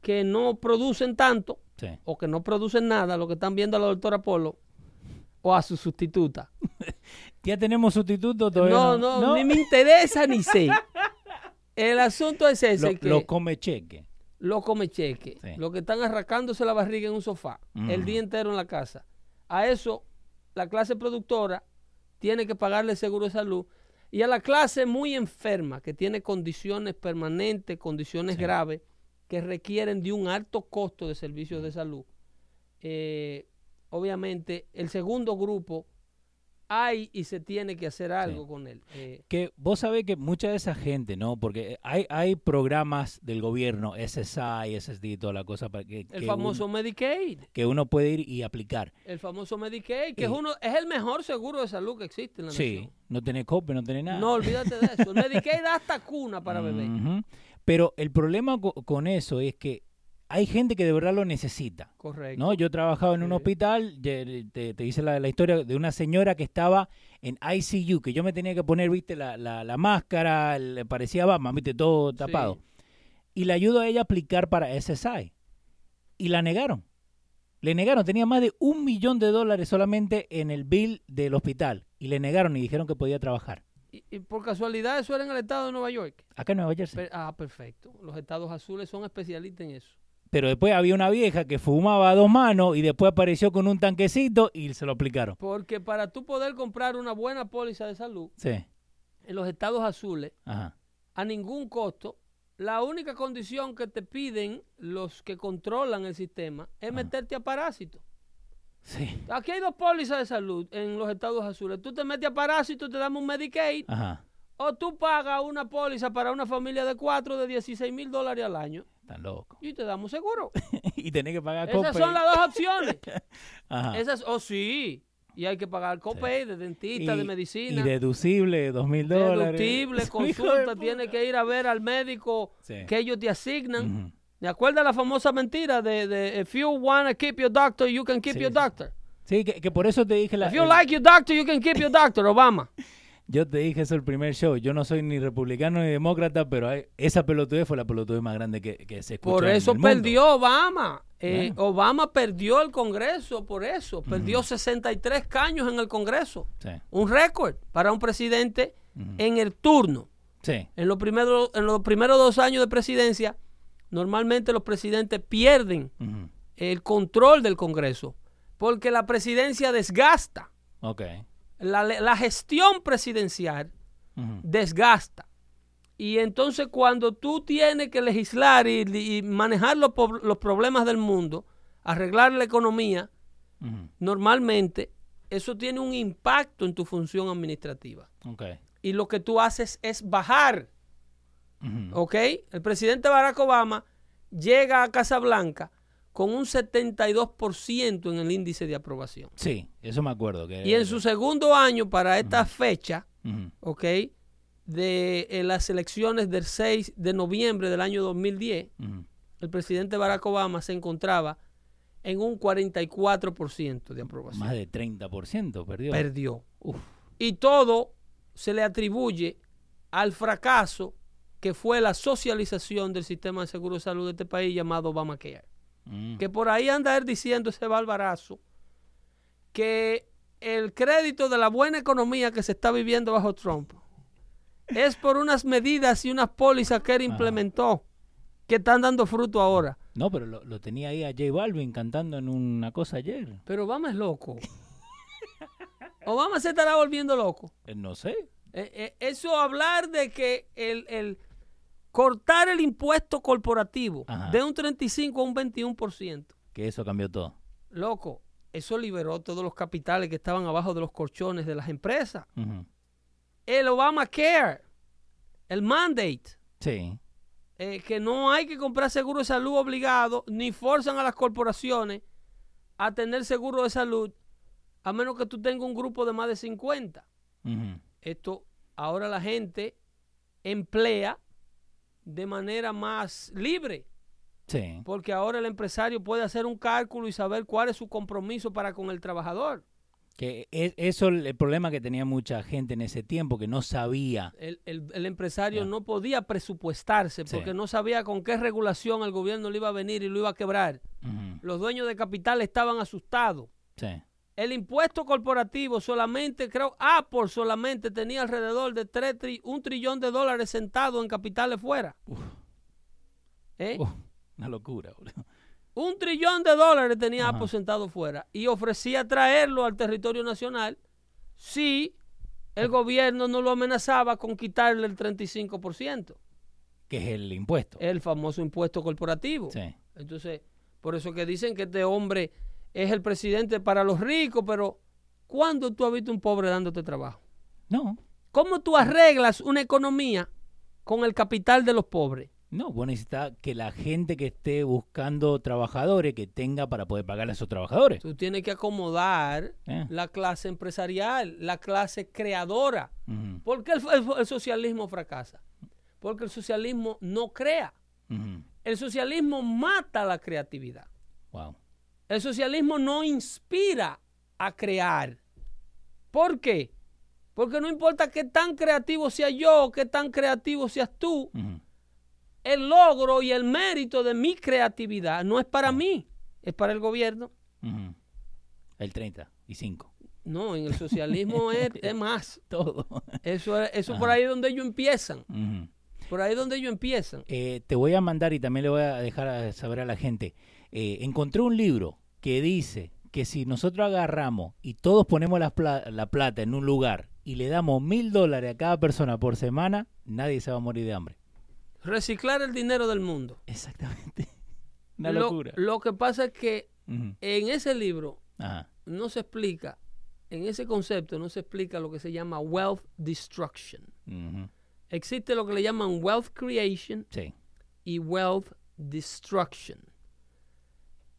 que no producen tanto Sí. o que no producen nada, lo que están viendo a la doctora Polo o a su sustituta. [LAUGHS] ¿Ya tenemos sustituto todavía? No, no, ni me interesa ni sé. [LAUGHS] El asunto es ese Lo, que lo come cheque. lo come cheque, Sí. los que están arrancándose la barriga en un sofá el día entero en la casa. A eso la clase productora tiene que pagarle seguro de salud y a la clase muy enferma que tiene condiciones permanentes, condiciones Sí. graves que requieren de un alto costo de servicios de salud. eh, obviamente el segundo grupo hay y se tiene que hacer algo con él. Eh, Que vos sabés que mucha de esa gente, ¿no? Porque hay, hay programas del gobierno, SSI, SSD y toda la cosa, para que, el que famoso uno, Medicaid. que uno puede ir y aplicar. El famoso Medicaid, que Y- es uno es el mejor seguro de salud que existe en la Sí, nación. no tenés cope, no tenés nada. No, olvídate de eso. El [LAUGHS] Medicaid da hasta cuna para beber. Ujú. Pero el problema co- con eso es que hay gente que de verdad lo necesita. Correcto. ¿no? Yo trabajaba en un hospital, ye- te, te hice la, la historia de una señora que estaba en ICU, que yo me tenía que poner, viste, la, la, la máscara, le parecía Batman, viste, todo tapado. Sí. Y le ayudo a ella a aplicar para SSI. Y la negaron. Le negaron, tenía más de un millón de dólares solamente en el bill del hospital. Y le negaron y dijeron que podía trabajar. Y, y por casualidad eso era en el estado de Nueva York. Acá en Nueva Jersey. Per- ah, perfecto. Los estados azules son especialistas en eso. Pero después había una vieja que fumaba a dos manos y después apareció con un tanquecito y se lo aplicaron. Porque para tú poder comprar una buena póliza de salud Sí. en los estados azules, Ajá. a ningún costo, la única condición que te piden los que controlan el sistema es meterte a parásito. Sí. Aquí hay dos pólizas de salud en los estados azules. Tú te metes a parásito, te damos un Medicaid, Ajá. O tú pagas una póliza para una familia de cuatro de 16 mil dólares al año Están locos. y te damos seguro. [LAUGHS] y tenés que pagar Esas copay. son las dos opciones. [LAUGHS] Ajá. Esas, oh sí. Y hay que pagar copay de dentista, de medicina. Y deducible, dos mil dólares. deductible, [LAUGHS] consulta, puta. tiene que ir a ver al médico Sí. que ellos te asignan. Ujú. ¿Te acuerdas la famosa mentira de, de if you want to keep your doctor, you can keep Sí, your doctor? Sí, que, que por eso te dije la, If you el- like your doctor, you can keep your doctor, Obama. Yo te dije eso el primer show. Yo no soy ni republicano ni demócrata, pero hay- esa pelotudez fue la pelotudez más grande que, que se escuchó Por en eso el mundo. perdió Obama. Eh, Bueno. Obama perdió el Congreso, por eso. Perdió 63 caños en el Congreso. Sí. Un récord para un presidente en el turno. Sí. En los, primeros, en los primeros dos años de presidencia, normalmente los presidentes pierden el control del Congreso, porque la presidencia desgasta. Ok. La, la gestión presidencial desgasta. Y entonces cuando tú tienes que legislar y, y manejar los, problemas del mundo, arreglar la economía, normalmente eso tiene un impacto en tu función administrativa. Y lo que tú haces es bajar, Ujú. ¿ok? El presidente Barack Obama llega a Casa Blanca con un 72% en el índice de aprobación. Sí, eso me acuerdo. Que Y en su segundo año para esta fecha, Ujú. ¿ok? De eh, las elecciones del 6 de noviembre del año 2010, Ujú. el presidente Barack Obama se encontraba en un 44% de aprobación. Más de 30% perdió. Perdió. Uf. Y todo se le atribuye al fracaso que fue la socialización del sistema de seguro de salud de este país llamado Obamacare. Mm. Que por ahí anda él diciendo ese barbarazo que el crédito de la buena economía que se está viviendo bajo Trump es por unas medidas y unas pólizas que él implementó que están dando fruto ahora. No, pero lo, lo tenía ahí a J Balvin cantando en una cosa ayer. Pero Obama es loco. [LAUGHS] Obama se estará volviendo loco. Eh, No sé. Eh, eh, eso hablar de que el, el cortar el impuesto corporativo Ajá. de un 35 a un 21%, Que eso cambió todo. loco, eso liberó todos los capitales que estaban abajo de los colchones de las empresas. Ujú. El Obamacare, el mandate, Sí. eh, que no hay que comprar seguro de salud obligado, ni forzan a las corporaciones a tener seguro de salud, a menos que tú tengas un grupo de más de 50. Ujú. Esto ahora la gente emplea de manera más libre, Sí. porque ahora el empresario puede hacer un cálculo y saber cuál es su compromiso para con el trabajador. Que es, eso el, el problema que tenía mucha gente en ese tiempo, que no sabía. El, el- el empresario no podía presupuestarse Sí. porque no sabía con qué regulación el gobierno le iba a venir y lo iba a quebrar. Los dueños de capital estaban asustados. Sí. El impuesto corporativo solamente, creo, Apple solamente tenía alrededor de tres tri- un trillón de dólares sentado en capitales fuera. ¿Eh? Uf, una locura, boludo. Un trillón de dólares tenía. Apple sentado fuera y ofrecía traerlo al territorio nacional si el gobierno no lo amenazaba con quitarle el 35%, Que es el impuesto. el famoso impuesto corporativo. Sí. Entonces, por eso que dicen que este hombre es el presidente para los ricos, pero ¿cuándo tú has visto un pobre dándote trabajo? No, ¿Cómo tú arreglas una economía con el capital de los pobres? no, vos necesitas que la gente que esté buscando trabajadores que tenga para poder pagarle a esos trabajadores. Tú tienes que acomodar Eh. la clase empresarial, la clase creadora. Ujú, ¿Por qué el, el- el socialismo fracasa? Porque el socialismo no crea. El socialismo mata la creatividad. Wow. El socialismo no inspira a crear. ¿Por qué? Porque no importa qué tan creativo sea yo o qué tan creativo seas tú, el logro y el mérito de mi creatividad no es para mí, es para el gobierno. El 30 y 5. No, en el socialismo [LAUGHS] es, es más. Todo. Eso es eso por ahí es donde ellos empiezan. Por ahí es donde ellos empiezan. Eh, te voy a mandar y también le voy a dejar a saber a la gente. Eh, encontré un libro que dice que si nosotros agarramos y todos ponemos la, pla- la plata en un lugar y le damos mil dólares a cada persona por semana, nadie se va a morir de hambre. Reciclar el dinero del mundo. Exactamente. [LAUGHS] Una Lo- locura. Lo, que pasa es que en ese libro Ajá. no se explica, en ese concepto no se explica lo que se llama wealth destruction. Existe lo que le llaman wealth creation Sí. y wealth destruction.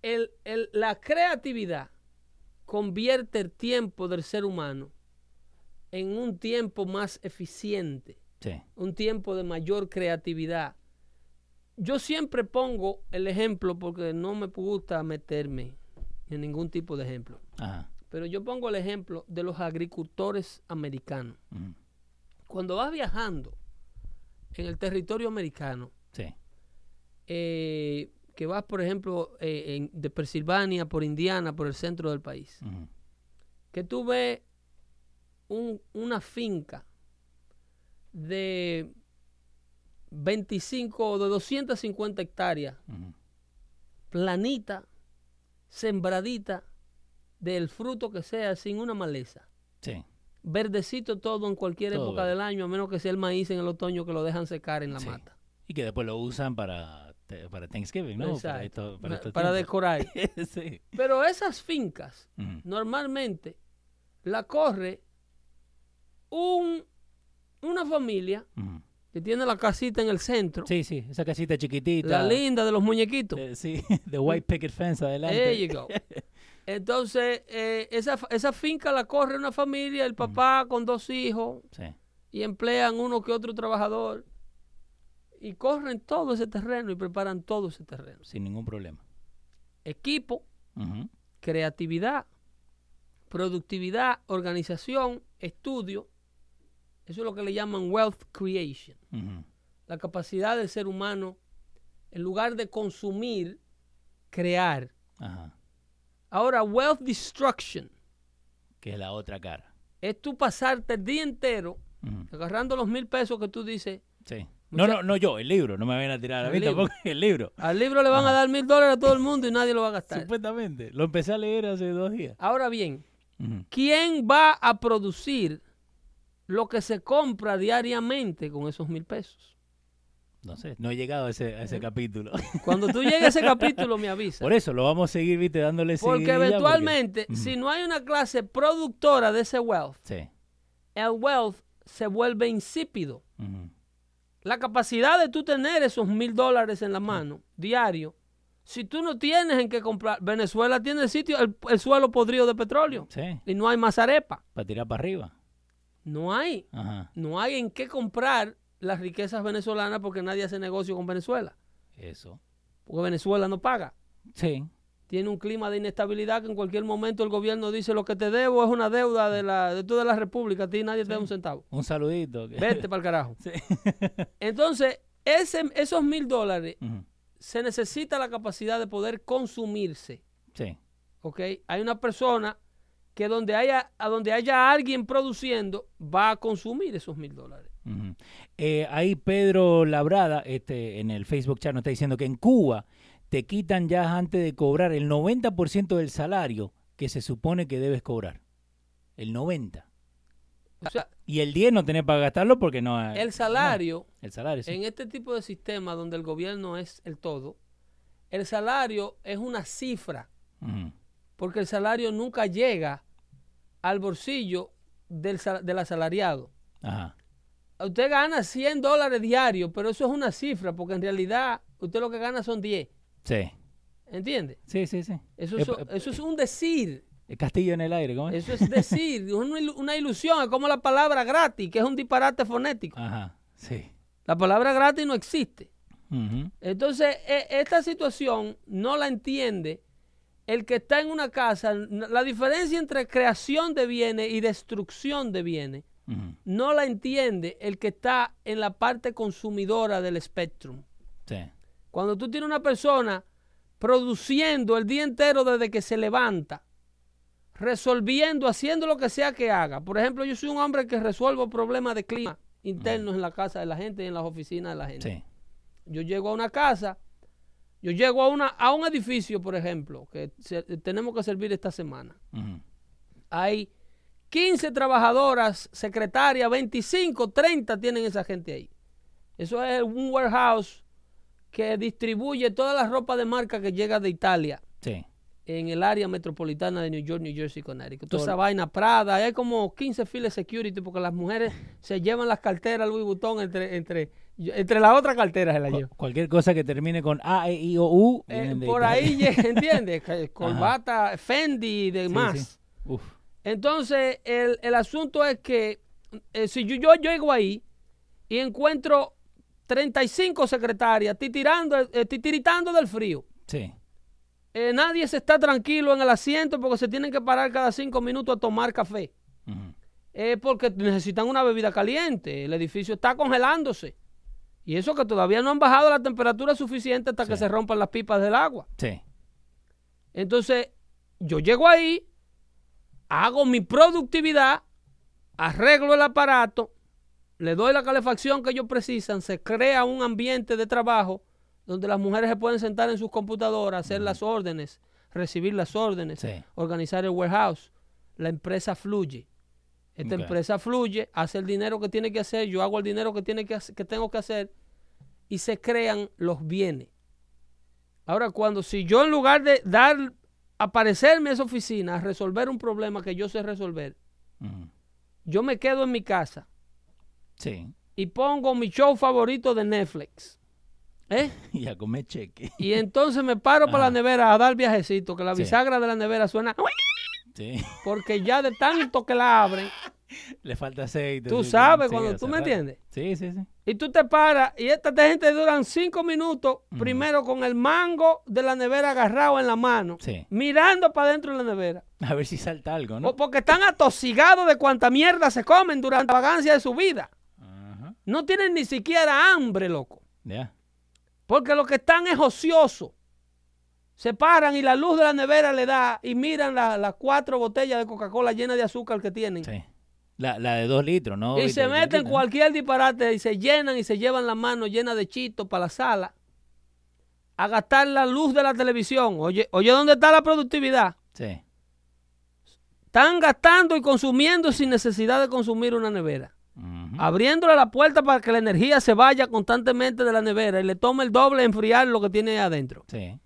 El- el- la creatividad convierte el tiempo del ser humano en un tiempo más eficiente, Sí. un tiempo de mayor creatividad. Yo siempre pongo el ejemplo porque no me gusta meterme en ningún tipo de ejemplo, Ajá. pero yo pongo el ejemplo de los agricultores americanos. Cuando vas viajando en el territorio americano, Sí. eh, que vas, por ejemplo, eh, en- de Pensilvania por Indiana, por el centro del país, que tú ves un- una finca de 25 o de 250 hectáreas, planita, sembradita, del fruto que sea, sin una maleza. Sí. verdecito todo en cualquier Todo época verde. del año, a menos que sea el maíz en el otoño que lo dejan secar en la Sí. mata. Y que después lo usan para, para Thanksgiving, ¿no? Para, esto- para, decorar. [LAUGHS] sí. Pero esas fincas normalmente la corre un, una familia que tiene la casita en el centro, Sí, sí, esa casita chiquitita. la linda de los muñequitos. eh, sí, [LAUGHS] de white picket fence adelante. There you go. [LAUGHS] Entonces, eh, esa, esa finca la corre una familia, el papá con dos hijos, Sí. y emplean uno que otro trabajador, y corren todo ese terreno y preparan todo ese terreno. sin ningún problema. Equipo, creatividad, productividad, organización, estudio. Eso es lo que le llaman wealth creation. La capacidad del ser humano, en lugar de consumir, crear. Ajá. Ahora, wealth destruction Que es la otra cara. es tú pasarte el día entero agarrando los mil pesos que tú dices. Sí. No, no, no yo, el libro. No me vayan a tirar a mí libro. tampoco. El libro. Al libro le van a dar mil dólares a todo el mundo y nadie lo va a gastar. Supuestamente. Lo empecé a leer hace dos días. Ahora bien. ¿quién va a producir lo que se compra diariamente con esos mil pesos? No sé, no he llegado a ese, a ese capítulo. Cuando tú llegues a ese [LAUGHS] capítulo me avisa. Por eso lo vamos a seguir, viste, dándole Porque eventualmente, si no hay una clase productora de ese wealth, Sí. el wealth se vuelve insípido. La capacidad de tú tener esos mil dólares en la mano diario, si tú no tienes en qué comprar, Venezuela tiene el sitio, el, el suelo podrido de petróleo Sí. y no hay más arepa. Para tirar para arriba. No hay. Ajá. No hay en qué comprar las riquezas venezolanas porque nadie hace negocio con Venezuela. Eso. Porque Venezuela no paga. Sí. Tiene un clima de inestabilidad que en cualquier momento el gobierno dice lo que te debo es una deuda de, la, de toda la república. A ti nadie te da un centavo. Un saludito. que- Vete para el carajo. [LAUGHS] Sí. Entonces, ese, esos mil dólares se necesita la capacidad de poder consumirse. Sí. ¿ok? Hay una persona que donde haya, a donde haya alguien produciendo va a consumir esos mil dólares. Eh, ahí Pedro Labrada, este, en el Facebook chat, nos está diciendo que en Cuba te quitan ya antes de cobrar el 90% del salario que se supone que debes cobrar. El 90%. O sea, Y el 10 no tenés para gastarlo porque no hay- el salario no, el salario, sí. en este tipo de sistema donde el gobierno es el todo, el salario es una cifra, porque el salario nunca llega al bolsillo del, del asalariado. Ajá. Usted gana 100 dólares diarios, pero eso es una cifra, porque en realidad usted lo que gana son 10. Sí. ¿Entiende? Sí, sí, sí. Eso, Eh, es- eh, eso es un decir. El castillo en el aire, ¿cómo es? Eso es decir, [LAUGHS] una, ilu- una ilusión. Es como la palabra gratis, que es un disparate fonético. Ajá. Sí. La palabra gratis no existe. Entonces, e- esta situación no la entiende el que está en una casa. La diferencia entre creación de bienes y destrucción de bienes no la entiende el que está en la parte consumidora del espectrum. Sí. Cuando tú tienes una persona produciendo el día entero desde que se levanta, resolviendo, haciendo lo que sea que haga. Por ejemplo, yo soy un hombre que resuelvo problemas de clima internos en la casa de la gente y en las oficinas de la gente. Sí. Yo llego a una casa, yo llego a, una, a un edificio, por ejemplo, que se- tenemos que servir esta semana. Hay 15 trabajadoras, secretarias, 25, 30 tienen esa gente ahí. Eso es un warehouse que distribuye toda la ropa de marca que llega de Italia Sí. en el área metropolitana de New York, New Jersey, Connecticut. Toda esa vaina Prada, hay como 15 files security porque las mujeres se llevan las carteras Louis Vuitton entre, entre, entre las otras carteras se la llevan. cualquier cosa que termine con A, E, I, O, U. Eh, por ahí, [LAUGHS] ¿entiendes? Corbata, Fendi y demás. Sí, sí. Uf. Entonces, el, el asunto es que eh, si yo, yo llego ahí y encuentro 35 secretarias titirando, eh, titiritando del frío, Sí. eh, nadie se está tranquilo en el asiento porque se tienen que parar cada cinco minutos a tomar café. Eh, porque necesitan una bebida caliente. El edificio está congelándose. Y eso que todavía no han bajado la temperatura suficiente hasta que se rompan las pipas del agua. Sí. Entonces, yo llego ahí, hago mi productividad, arreglo el aparato, le doy la calefacción que ellos precisan, se crea un ambiente de trabajo donde las mujeres se pueden sentar en sus computadoras, hacer las órdenes, recibir las órdenes, Sí. organizar el warehouse. La empresa fluye. Esta empresa fluye, hace el dinero que tiene que hacer, yo hago el dinero que, tiene que, hacer- que tengo que hacer y se crean los bienes. Ahora, cuando si yo en lugar de dar, aparecerme a esa oficina a resolver un problema que yo sé resolver, yo me quedo en mi casa Sí. y pongo mi show favorito de Netflix. ¿Eh? [LAUGHS] Y a comer cheque. Y entonces me paro para la nevera a dar viajecito, que la Sí. bisagra de la nevera suena Sí. porque ya de tanto que la abren, [LAUGHS] Le falta aceite. Tú sí, sabes sí, cuando tú me entiendes. Sí, sí, sí. y tú te paras y esta gente duran cinco minutos, primero con el mango de la nevera agarrado en la mano, Sí. mirando para adentro de la nevera. A ver si salta algo, ¿no? O porque están atosigados de cuánta mierda se comen durante la vagancia de su vida. No tienen ni siquiera hambre, loco. Porque lo que están es ocioso. Se paran y la luz de la nevera le da y miran la- las cuatro botellas de Coca-Cola llenas de azúcar que tienen. Sí. La, la de dos litros, ¿no? Y se meten cualquier disparate y se llenan y se llevan la mano llena de chitos para la sala a gastar la luz de la televisión. Oye, oye, ¿dónde está la productividad? Sí. Están gastando y consumiendo sin necesidad de consumir una nevera. Abriéndole la puerta para que la energía se vaya constantemente de la nevera y le tome el doble enfriar lo que tiene ahí adentro. Sí.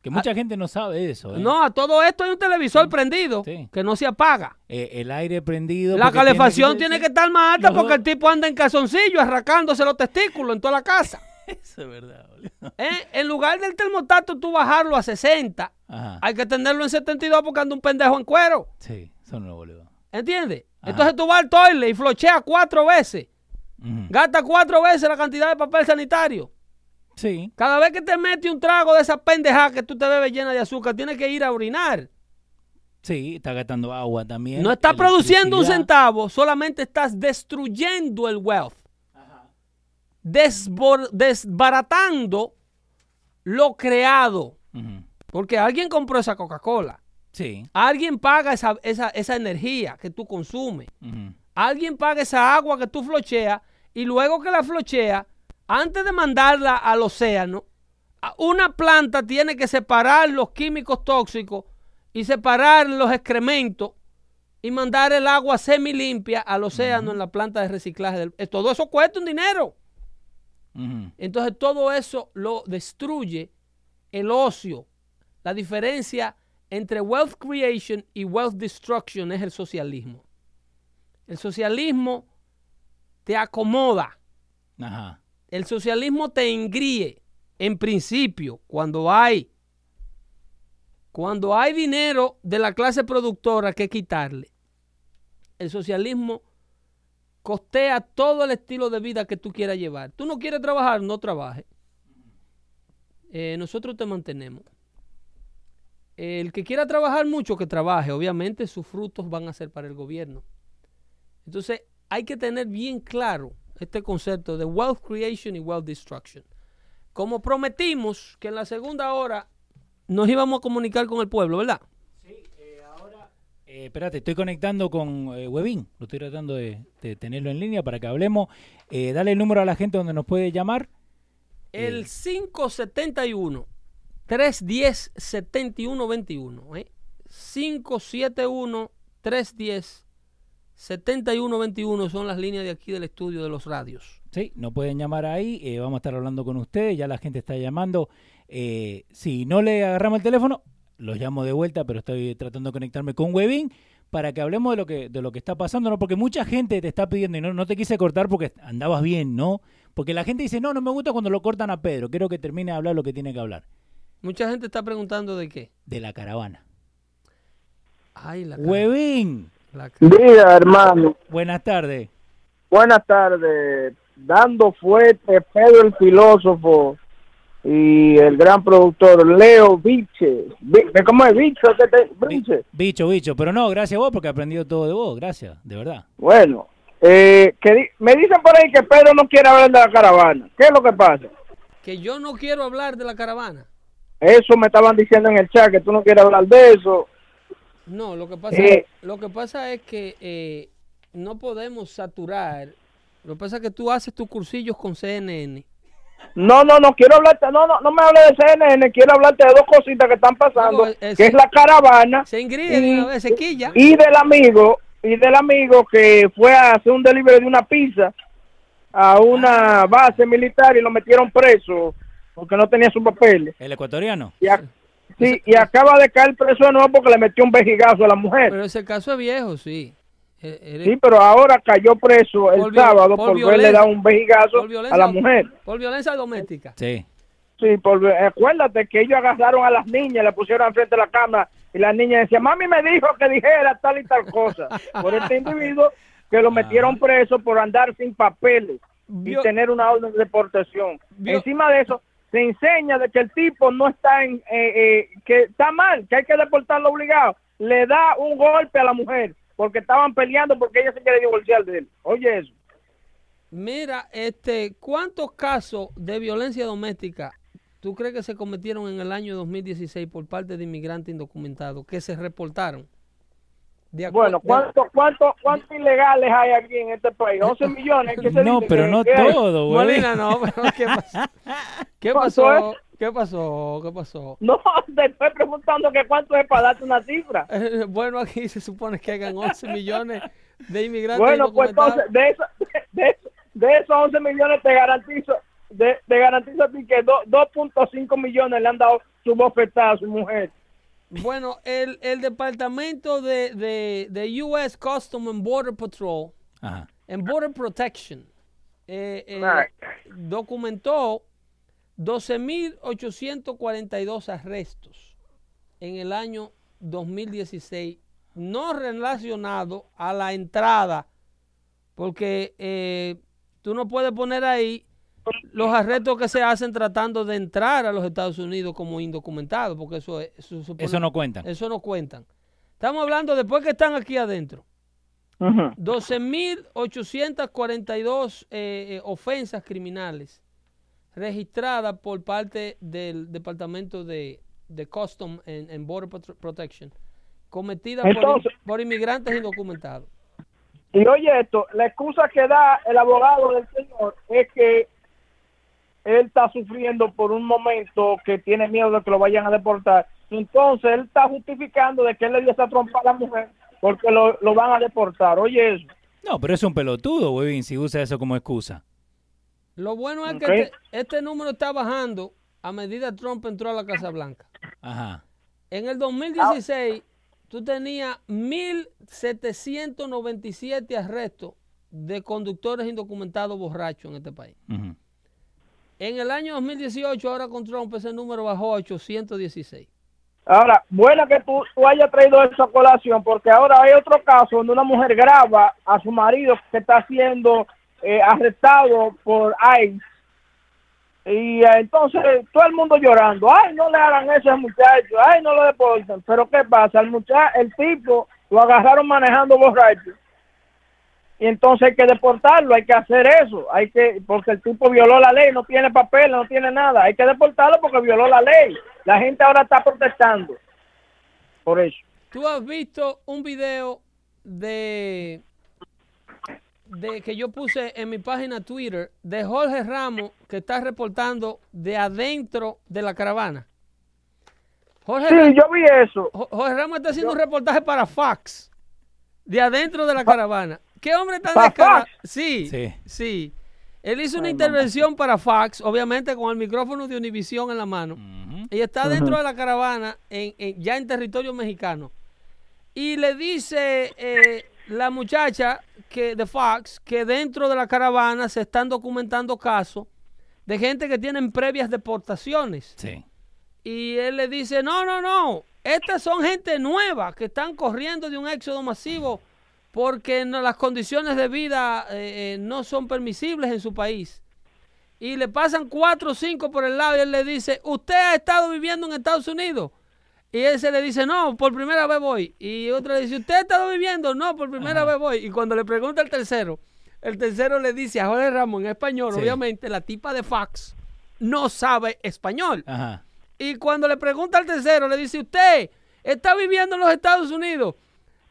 Que mucha gente no sabe eso. ¿eh? Ah. No, a todo esto hay un televisor prendido Sí. que no se apaga. Eh, el aire prendido. La calefacción tiene tiene que estar más alta porque el tipo anda en calzoncillo arrancándose los testículos en toda la casa. [LAUGHS] Eso es verdad, boludo. ¿Eh? En lugar del termostato tú bajarlo a 60, Ajá. hay que tenerlo en 72 porque anda un pendejo en cuero. Sí, son los boludo. ¿Entiendes? Ajá. Entonces tú vas al toile y flochea cuatro veces. Gasta cuatro veces la cantidad de papel sanitario. Sí. Cada vez que te metes un trago de esa pendejada que tú te bebes llena de azúcar, tienes que ir a orinar. Sí, está gastando agua también. No estás produciendo un centavo, solamente estás destruyendo el wealth. Desbor- desbaratando lo creado. Porque alguien compró esa Coca-Cola. Sí. Alguien paga esa, esa, esa energía que tú consumes. Alguien paga esa agua que tú flocheas y luego que la flochea, antes de mandarla al océano, una planta tiene que separar los químicos tóxicos y separar los excrementos y mandar el agua semilimpia al océano en la planta de reciclaje. Del, eh, todo eso cuesta un dinero. Entonces todo eso lo destruye el ocio. La diferencia entre wealth creation y wealth destruction es el socialismo. El socialismo te acomoda. Ajá. El socialismo te engríe en principio cuando hay cuando hay dinero de la clase productora que quitarle. El socialismo costea todo el estilo de vida que tú quieras llevar. Tú no quieres trabajar, no trabajes. Eh, nosotros te mantenemos. El que quiera trabajar mucho, que trabaje. Obviamente sus frutos van a ser para el gobierno. Entonces hay que tener bien claro este concepto de wealth creation y wealth destruction. Como prometimos que en la segunda hora nos íbamos a comunicar con el pueblo, ¿verdad? Eh, espérate, estoy conectando con eh, Webin. Lo estoy tratando de, de tenerlo en línea para que hablemos. Eh, dale el número a la gente donde nos puede llamar. El 571 310 7121, ¿eh? 571 310 7121 son las líneas de aquí del estudio de los radios. Sí, nos pueden llamar ahí. eh, vamos a estar hablando con ustedes. Ya la gente está llamando. Eh, si no le agarramos el teléfono, los llamo de vuelta, pero estoy tratando de conectarme con Webin para que hablemos de lo que, de lo que está pasando, ¿no? Porque mucha gente te está pidiendo, y no, no te quise cortar porque andabas bien, ¿no? Porque la gente dice, no, no me gusta cuando lo cortan a Pedro. Quiero que termine de hablar lo que tiene que hablar. Mucha gente está preguntando de qué. De la caravana. Ay, la cara- Webin, la cara. Diga, hermano. buenas tardes. Buenas tardes. Dando fuerte, Pedro el filósofo y el gran productor Leo Viche. Vi- ¿Cómo es Bicho? Bicho, bicho, pero no, gracias a vos porque he aprendido todo de vos, gracias, de verdad. Bueno, eh, que di- me dicen por ahí que Pedro no quiere hablar de la caravana. ¿Qué es lo que pasa? Que yo no quiero hablar de la caravana. Eso me estaban diciendo en el chat, que tú no quieres hablar de eso. No, lo que pasa, Eh. lo que pasa es que eh, no podemos saturar. Lo que pasa es que tú haces tus cursillos con CNN. No, no, no quiero hablarte, no, no, no me hables de CNN, quiero hablarte de dos cositas que están pasando, No, es- que es la caravana Se ingride de Y- se quilla. y del amigo y del amigo que fue a hacer un delivery de una pizza a una base militar y lo metieron preso porque no tenía sus papeles. ¿El ecuatoriano? Y a- sí, y acaba de caer preso de nuevo porque le metió un vejigazo a la mujer. Pero ese caso es viejo, sí. Eh, Sí, pero ahora cayó preso el Por sábado por por, verle dar un vejigazo a la mujer. Por violencia doméstica. Sí. Sí, por, acuérdate que ellos agarraron a las niñas, le pusieron al frente de la cama y la niña decía, mami me dijo que dijera tal y tal cosa. Por este individuo que lo metieron preso por andar sin papeles y tener una orden de deportación. Vio- Encima de eso, se enseña de que el tipo no está en, eh, eh, que está mal, que hay que deportarlo obligado. Le da un golpe a la mujer porque estaban peleando porque ella se quiere divorciar de él. Oye eso. Mira, este, ¿cuántos casos de violencia doméstica tú crees que se cometieron en el año 2016 por parte de inmigrantes indocumentados que se reportaron? De Bueno, ¿cuántos cuánto, cuánto ilegales hay aquí en este país? 11 millones. ¿qué se No, dice pero no todo, güey. Molina, no, pero ¿qué [LAUGHS] pasó? ¿Qué ¿Cuánto pasó? ¿Qué pasó? ¿Qué pasó? No, [LAUGHS] te estoy preguntando que cuánto es para darte una cifra. [LAUGHS] Eh, Bueno, aquí se supone que hagan 11 millones de inmigrantes Bueno, pues entonces, de, eso, de, de esos 11 millones te garantizo, de, te garantizo a ti que do- 2.5 millones le han dado su bofetada a su mujer. Bueno, el, el departamento de, de, de US Custom and Border Patrol Ajá. en Border Protection eh, eh, Right. documentó 12.842 arrestos en el año 2016, no relacionado a la entrada, porque eh, tú no puedes poner ahí los arrestos que se hacen tratando de entrar a los Estados Unidos como indocumentados, porque eso, es- eso, supone- Eso no cuenta. eso no cuentan. Estamos hablando después que están aquí adentro. 12.842 eh, ofensas criminales registradas por parte del Departamento de, de Custom and, and Border Protection, cometidas por inmigrantes indocumentados. Y oye esto, la excusa que da el abogado del señor es que él está sufriendo por un momento que tiene miedo de que lo vayan a deportar. Entonces él está justificando de que él le dio esa trompa a la mujer porque lo, lo van a deportar. Oye eso. No, pero es un pelotudo, huevín, si usa eso como excusa. Lo bueno es que este, este número está bajando a medida que Trump entró a la Casa Blanca. Ajá. En el 2016, tú tenías 1.797 arrestos de conductores indocumentados borrachos en este país. Ujú. En el año 2018, ahora con Trump, ese número bajó a 816. Ahora, bueno que tú, tú hayas traído esa colación, porque ahora hay otro caso donde una mujer graba a su marido que está siendo eh, arrestado por ICE. Y eh, entonces todo el mundo llorando, ay, no le hagan eso al muchacho, ay, no lo deporten. Pero ¿qué pasa? El muchacho, el tipo lo agarraron manejando borracho. Y entonces hay que deportarlo, hay que hacer eso, hay que porque el tipo violó la ley, no tiene papel, no tiene nada, hay que deportarlo porque violó la ley. La gente ahora está protestando por eso. Tú has visto un video de, de que yo puse en mi página Twitter de Jorge Ramos que está reportando de adentro de la caravana. Jorge, Sí, yo vi eso. Jo- Jorge Ramos está haciendo un reportaje para Fox de adentro de la caravana. ¿Qué hombre tan ¿Para descarado? Sí, sí, Sí. Él hizo una Ay, intervención para Fox, obviamente con el micrófono de Univision en la mano. Y está dentro de la caravana, en, en- ya en territorio mexicano. Y le dice eh, la muchacha que de Fox que dentro de la caravana se están documentando casos de gente que tienen previas deportaciones. Sí. Y él le dice, no, no, no, estas son gente nueva que están corriendo de un éxodo masivo porque no- las condiciones de vida eh, eh, no son permisibles en su país. Y le pasan cuatro o cinco por el lado y él le dice, ¿usted ha estado viviendo en Estados Unidos? Y él se le dice, no, por primera vez voy. Y otro le dice, ¿usted ha estado viviendo? No, por primera vez voy. Y cuando le pregunta al tercero, el tercero le dice a Jorge Ramos en español, Sí. obviamente la tipa de Fox no sabe español. Ajá. Y cuando le pregunta al tercero, le dice, ¿usted está viviendo en los Estados Unidos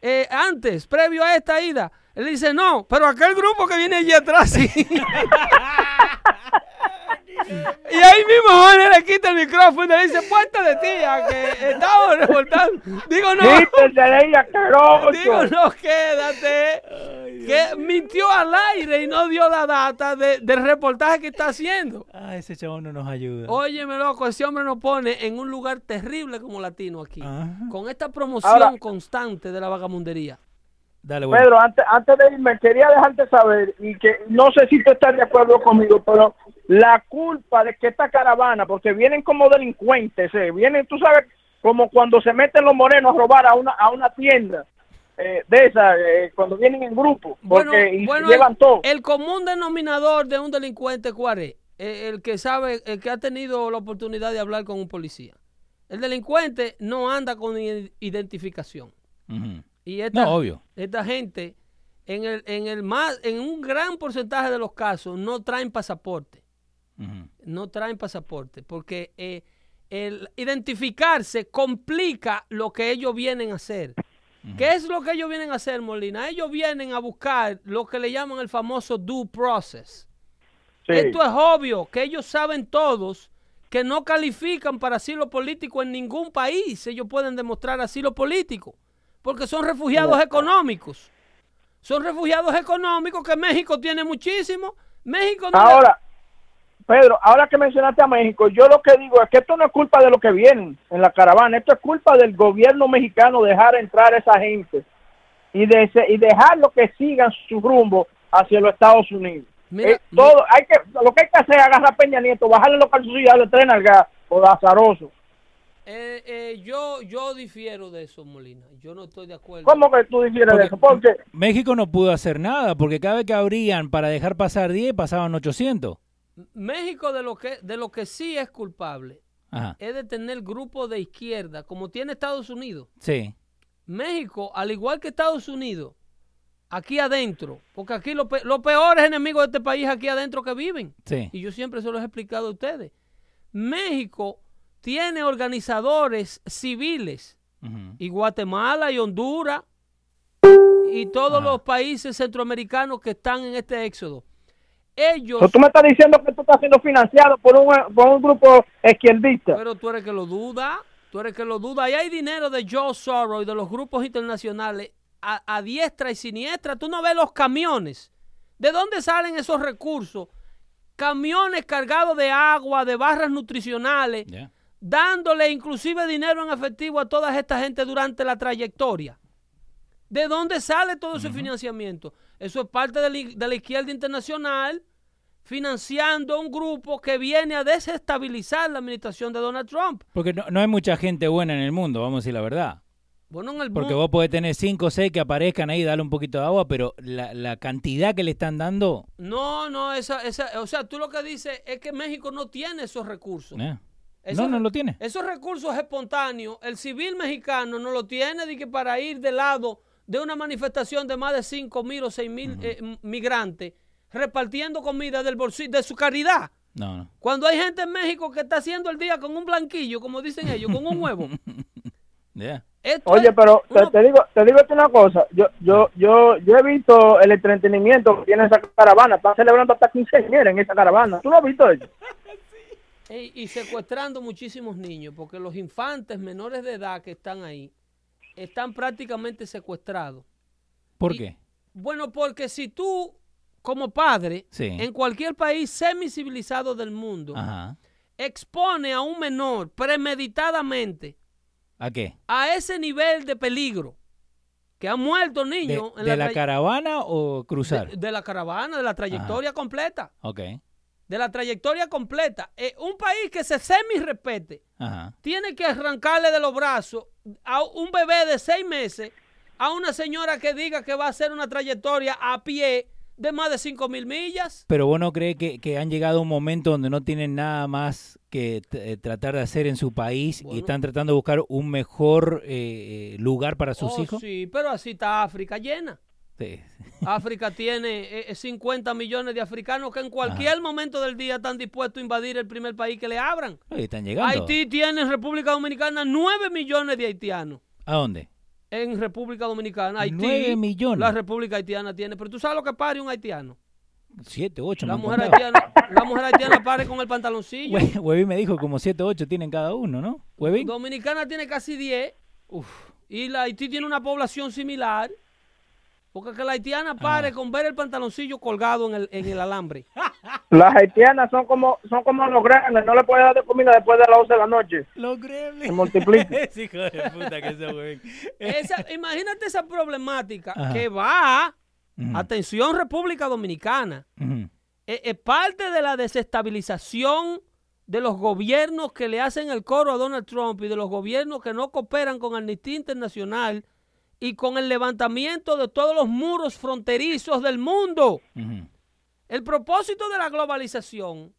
eh, antes, previo a esta ida? Él dice, no, pero aquel grupo que viene allí atrás, sí. [LAUGHS] Y ahí mismo Jorge le quita el micrófono y le dice, puesta de tía, que estamos reportando. Digo, no. Digo, no, quédate. Que mintió al aire y no dio la data de- del reportaje que está haciendo. Ah, ese chabón no nos ayuda. Óyeme, loco, ese hombre nos pone en un lugar terrible como latino aquí. Ajá. Con esta promoción Ahora- constante de la vagamundería. Dale, bueno. Pedro, antes, antes de irme, quería dejarte saber, y que no sé si tú estás de acuerdo conmigo, pero la culpa de que esta caravana, porque vienen como delincuentes, eh, vienen, tú sabes, como cuando se meten los morenos a robar a una, a una tienda eh, de esa, eh, cuando vienen en grupo, porque y se llevan el, todo. el común denominador de un delincuente, ¿cuál es? Eh, El que sabe, el que ha tenido la oportunidad de hablar con un policía. El delincuente no anda con identificación. Ujú. Y esta, No, obvio. esta gente, en el, en el más, en un gran porcentaje de los casos, no traen pasaporte. No traen pasaporte. Porque eh, el identificarse complica lo que ellos vienen a hacer. ¿Qué es lo que ellos vienen a hacer, Molina? Ellos vienen a buscar lo que le llaman el famoso due process. Sí. Esto es obvio, que ellos saben todos que no califican para asilo político en ningún país. Ellos pueden demostrar asilo político, porque son refugiados económicos. Son refugiados económicos que México tiene muchísimo. México no le- Ahora, Pedro, ahora que mencionaste a México, yo lo que digo es que esto no es culpa de lo que vienen en la caravana, esto es culpa del gobierno mexicano dejar entrar a esa gente y, de ese- y dejarlo que sigan su rumbo hacia los Estados Unidos. Mira, Eh, todo, hay que, lo que hay que hacer es agarrar a Peña Nieto, bajarle los calzoncillos y darle tren al gas o azaroso. Eh, eh, yo, yo difiero de eso, Molina. Yo no estoy de acuerdo. ¿Cómo que tú difieres de eso? Porque México no pudo hacer nada porque cada vez que abrían para dejar pasar 10 pasaban 800. México de lo que de lo que sí es culpable Ajá. es de tener grupos de izquierda, como tiene Estados Unidos. Sí. México, al igual que Estados Unidos, aquí adentro, porque aquí lo pe- los peores enemigos de este país aquí adentro que viven. Sí. Y yo siempre se los he explicado a ustedes. México tiene organizadores civiles y Guatemala y Honduras y todos Ajá. los países centroamericanos que están en este éxodo. Ellos, o tú me estás diciendo que tú estás siendo financiado por un, por un grupo izquierdista. pero tú eres que lo duda, tú eres que lo duda. Ahí hay dinero de Joe Soros y de los grupos internacionales a, a diestra y siniestra. Tú no ves los camiones. ¿De dónde salen esos recursos? Camiones cargados de agua, de barras nutricionales. Dándole inclusive dinero en efectivo a toda esta gente durante la trayectoria. ¿De dónde sale todo ese financiamiento? Eso es parte de la, de la izquierda internacional financiando un grupo que viene a desestabilizar la administración de Donald Trump. Porque no, no hay mucha gente buena en el mundo, vamos a decir la verdad. Bueno, en el Porque vos podés tener 5 o 6 que aparezcan ahí, darle un poquito de agua, pero la, la cantidad que le están dando... No, no, esa, esa, o sea, tú lo que dices es que México no tiene esos recursos. eh. Esos No, no lo tiene. Esos recursos espontáneos, el civil mexicano no lo tiene de que para ir de lado de una manifestación de más de 5 mil o 6 mil eh, migrantes repartiendo comida del bolsillo, de su caridad. No, no. Cuando hay gente en México que está haciendo el día con un blanquillo, como dicen ellos, con un huevo. [LAUGHS] Oye, pero te, uno- te digo, te digo una cosa. Yo, yo, yo, yo he visto el entretenimiento que tiene esa caravana. Están celebrando hasta 15 en esa caravana. ¿Tú no has visto eso? [LAUGHS] Y secuestrando muchísimos niños, porque los infantes menores de edad que están ahí están prácticamente secuestrados. ¿Por Y- qué? Bueno, porque si tú, como padre, Sí. en cualquier país semicivilizado del mundo, Ajá. expone a un menor premeditadamente ¿A qué? a ese nivel de peligro, que han muerto ¿De, niños en de la caravana o cruzar? de, de la caravana, de la trayectoria completa, Ok. De la trayectoria completa. Eh, un país que se semi-respete tiene que arrancarle de los brazos a un bebé de seis meses a una señora que diga que va a hacer una trayectoria a pie de más de cinco mil millas. Pero vos no crees que, que han llegado a un momento donde no tienen nada más que eh, tratar de hacer en su país Bueno. y están tratando de buscar un mejor eh, lugar para sus Oh, hijos? Sí, pero así está África llena. Sí. África tiene eh, 50 millones de africanos que en cualquier momento del día están dispuestos a invadir el primer país que le abran. Oye, están llegando. Haití tiene en República Dominicana 9 millones de haitianos. ¿A dónde? En República Dominicana, Haití. 9 millones. La República Haitiana tiene. Pero tú sabes lo que pare un haitiano. 7, 8. La mujer, haitiana, la mujer haitiana pare con el pantaloncillo. Huevín me dijo como 7, 8 tienen cada uno, ¿no? Huevín. Dominicana tiene casi 10. Y la Haití tiene una población similar. Porque que la haitiana pare Ah. con ver el pantaloncillo colgado en el, en el alambre. [LAUGHS] Las haitianas son como son como los grandes, no le puedes dar de comida después de las 11 de la noche. Los gremlins. Se multiplica. [LAUGHS] Ese hijo de puta que ese Huevín. Esa, imagínate esa problemática Ajá. que va, Ujú. atención República Dominicana, Ujú. es, es parte de la desestabilización de los gobiernos que le hacen el coro a Donald Trump y de los gobiernos que no cooperan con Amnistía Internacional y con el levantamiento de todos los muros fronterizos del mundo. El propósito de la globalización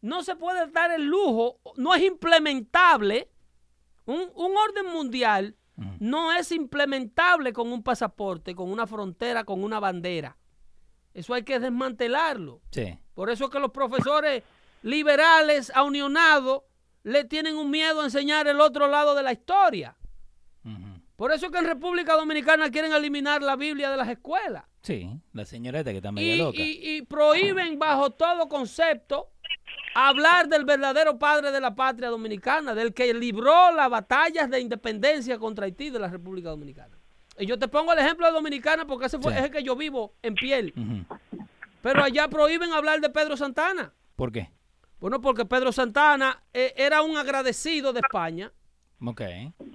no se puede dar el lujo, no es implementable. Un, un orden mundial no es implementable con un pasaporte, con una frontera, con una bandera. Eso hay que desmantelarlo. Sí. Por eso es que los profesores liberales, aunionados, le tienen un miedo a enseñar el otro lado de la historia. Por eso es que en República Dominicana quieren eliminar la Biblia de las escuelas. Sí, la señorita que está media Y, loca. y- y prohíben bajo todo concepto hablar del verdadero padre de la patria dominicana, del que libró las batallas de independencia contra Haití de la República Dominicana. Y yo te pongo el ejemplo de Dominicana porque ese fue, Sí. es el que yo vivo en piel. Pero allá prohíben hablar de Pedro Santana. ¿Por qué? Bueno, porque Pedro Santana eh, era un agradecido de España Ok.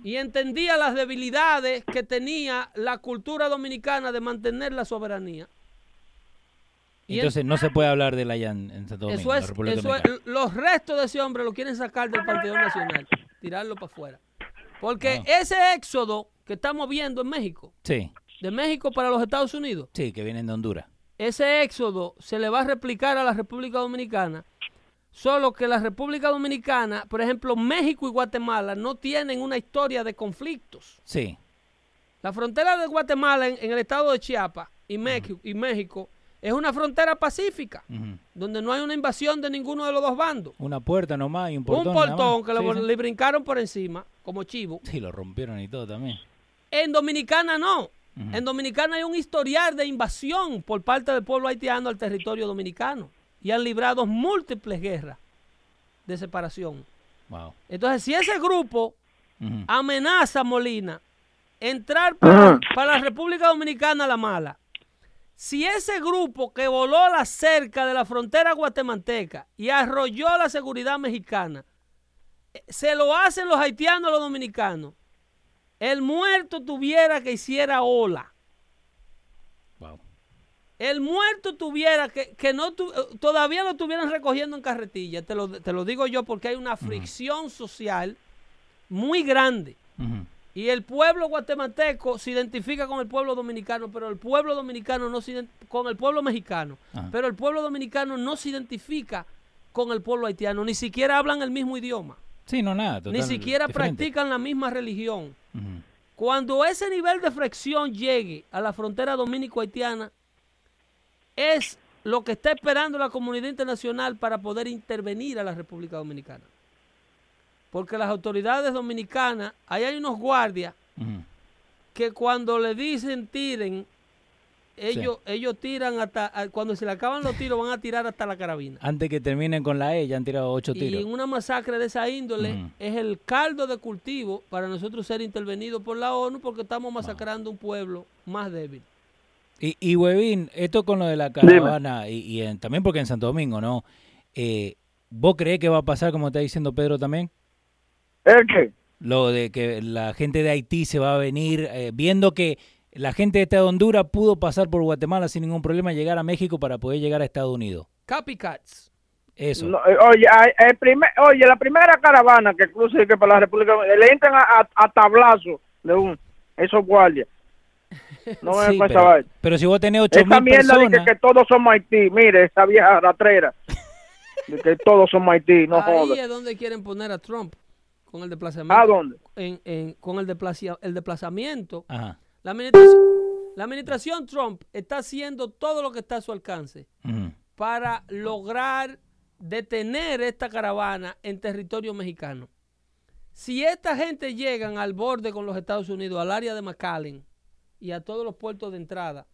y entendía las debilidades que tenía la cultura dominicana de mantener la soberanía. Y en- Entonces no se puede hablar de la en, en Santo Domingo, Eso es, la República eso es- Dominicana. los restos de ese hombre lo quieren sacar del Panteón Nacional, tirarlo para afuera. Porque Ah. ese éxodo que estamos viendo en México, Sí, de México para los Estados Unidos, sí, que vienen de Honduras. ese éxodo se le va a replicar a la República Dominicana, solo que la República Dominicana, por ejemplo, México y Guatemala no tienen una historia de conflictos. Sí. La frontera de Guatemala en, en el estado de Chiapas y México, y México es una frontera pacífica, donde no hay una invasión de ninguno de los dos bandos. Una puerta nomás y un portón. un portón que le, Sí, sí. le brincaron por encima, como chivo. Sí, lo rompieron y todo también. En Dominicana no. En Dominicana hay un historial de invasión por parte del pueblo haitiano al territorio dominicano. Y han librado múltiples guerras de separación. Wow. Entonces, si ese grupo amenaza a Molina entrar para, para la República Dominicana a la mala, si ese grupo que voló la cerca de la frontera guatemalteca y arrolló la seguridad mexicana, eh, se lo hacen los haitianos a los dominicanos, el muerto tuviera que hiciera ola. El muerto tuviera que, que no tu- eh, todavía lo estuvieran recogiendo en carretilla. Te lo, te lo digo yo porque hay una fricción social muy grande. Y el pueblo guatemalteco se identifica con el pueblo dominicano, pero el pueblo dominicano no se con el pueblo mexicano, pero el pueblo dominicano no se identifica con el pueblo haitiano, ni siquiera hablan el mismo idioma, Sí, no, nada. ni siquiera diferente. practican la misma religión. Cuando ese nivel de fricción llegue a la frontera dominico-haitiana, es lo que está esperando la comunidad internacional para poder intervenir a la República Dominicana. Porque las autoridades dominicanas, ahí hay unos guardias que cuando le dicen tiren, ellos, ellos tiran hasta, cuando se le acaban los tiros van a tirar hasta la carabina. Antes que terminen con la E, ya han tirado ocho Y tiros. en una masacre de esa índole es el caldo de cultivo para nosotros ser intervenidos por la ONU porque estamos masacrando un pueblo más débil. Y, y Huevín, esto con lo de la caravana, y, y en- también porque en Santo Domingo, ¿no? Eh, ¿Vos creés que va a pasar, como está diciendo Pedro también? ¿El qué? Lo de que la gente de Haití se va a venir, eh, viendo que la gente de esta de Honduras pudo pasar por Guatemala sin ningún problema, llegar a México para poder llegar a Estados Unidos. Copycats. Eso. No, eh, oye, el primer, oye, la primera caravana que cruce que para la República le entran a, a- a tablazo de un, esos guardias. No me Sí, esa pero, pero si vos tenés ocho Esa mil mierda de que, personas, que todos somos Haití, mire, esa vieja ratrera. [LAUGHS] De que todos somos Haití, no Ahí jodas. es donde quieren poner a Trump con el ¿A desplazamiento. dónde? en- en- con el, el desplazamiento. ajá, La administración, la administración Trump está haciendo todo lo que está a su alcance para lograr detener esta caravana en territorio mexicano. Si esta gente llegan al borde con los Estados Unidos, al área de McAllen y a todos los puertos de entrada,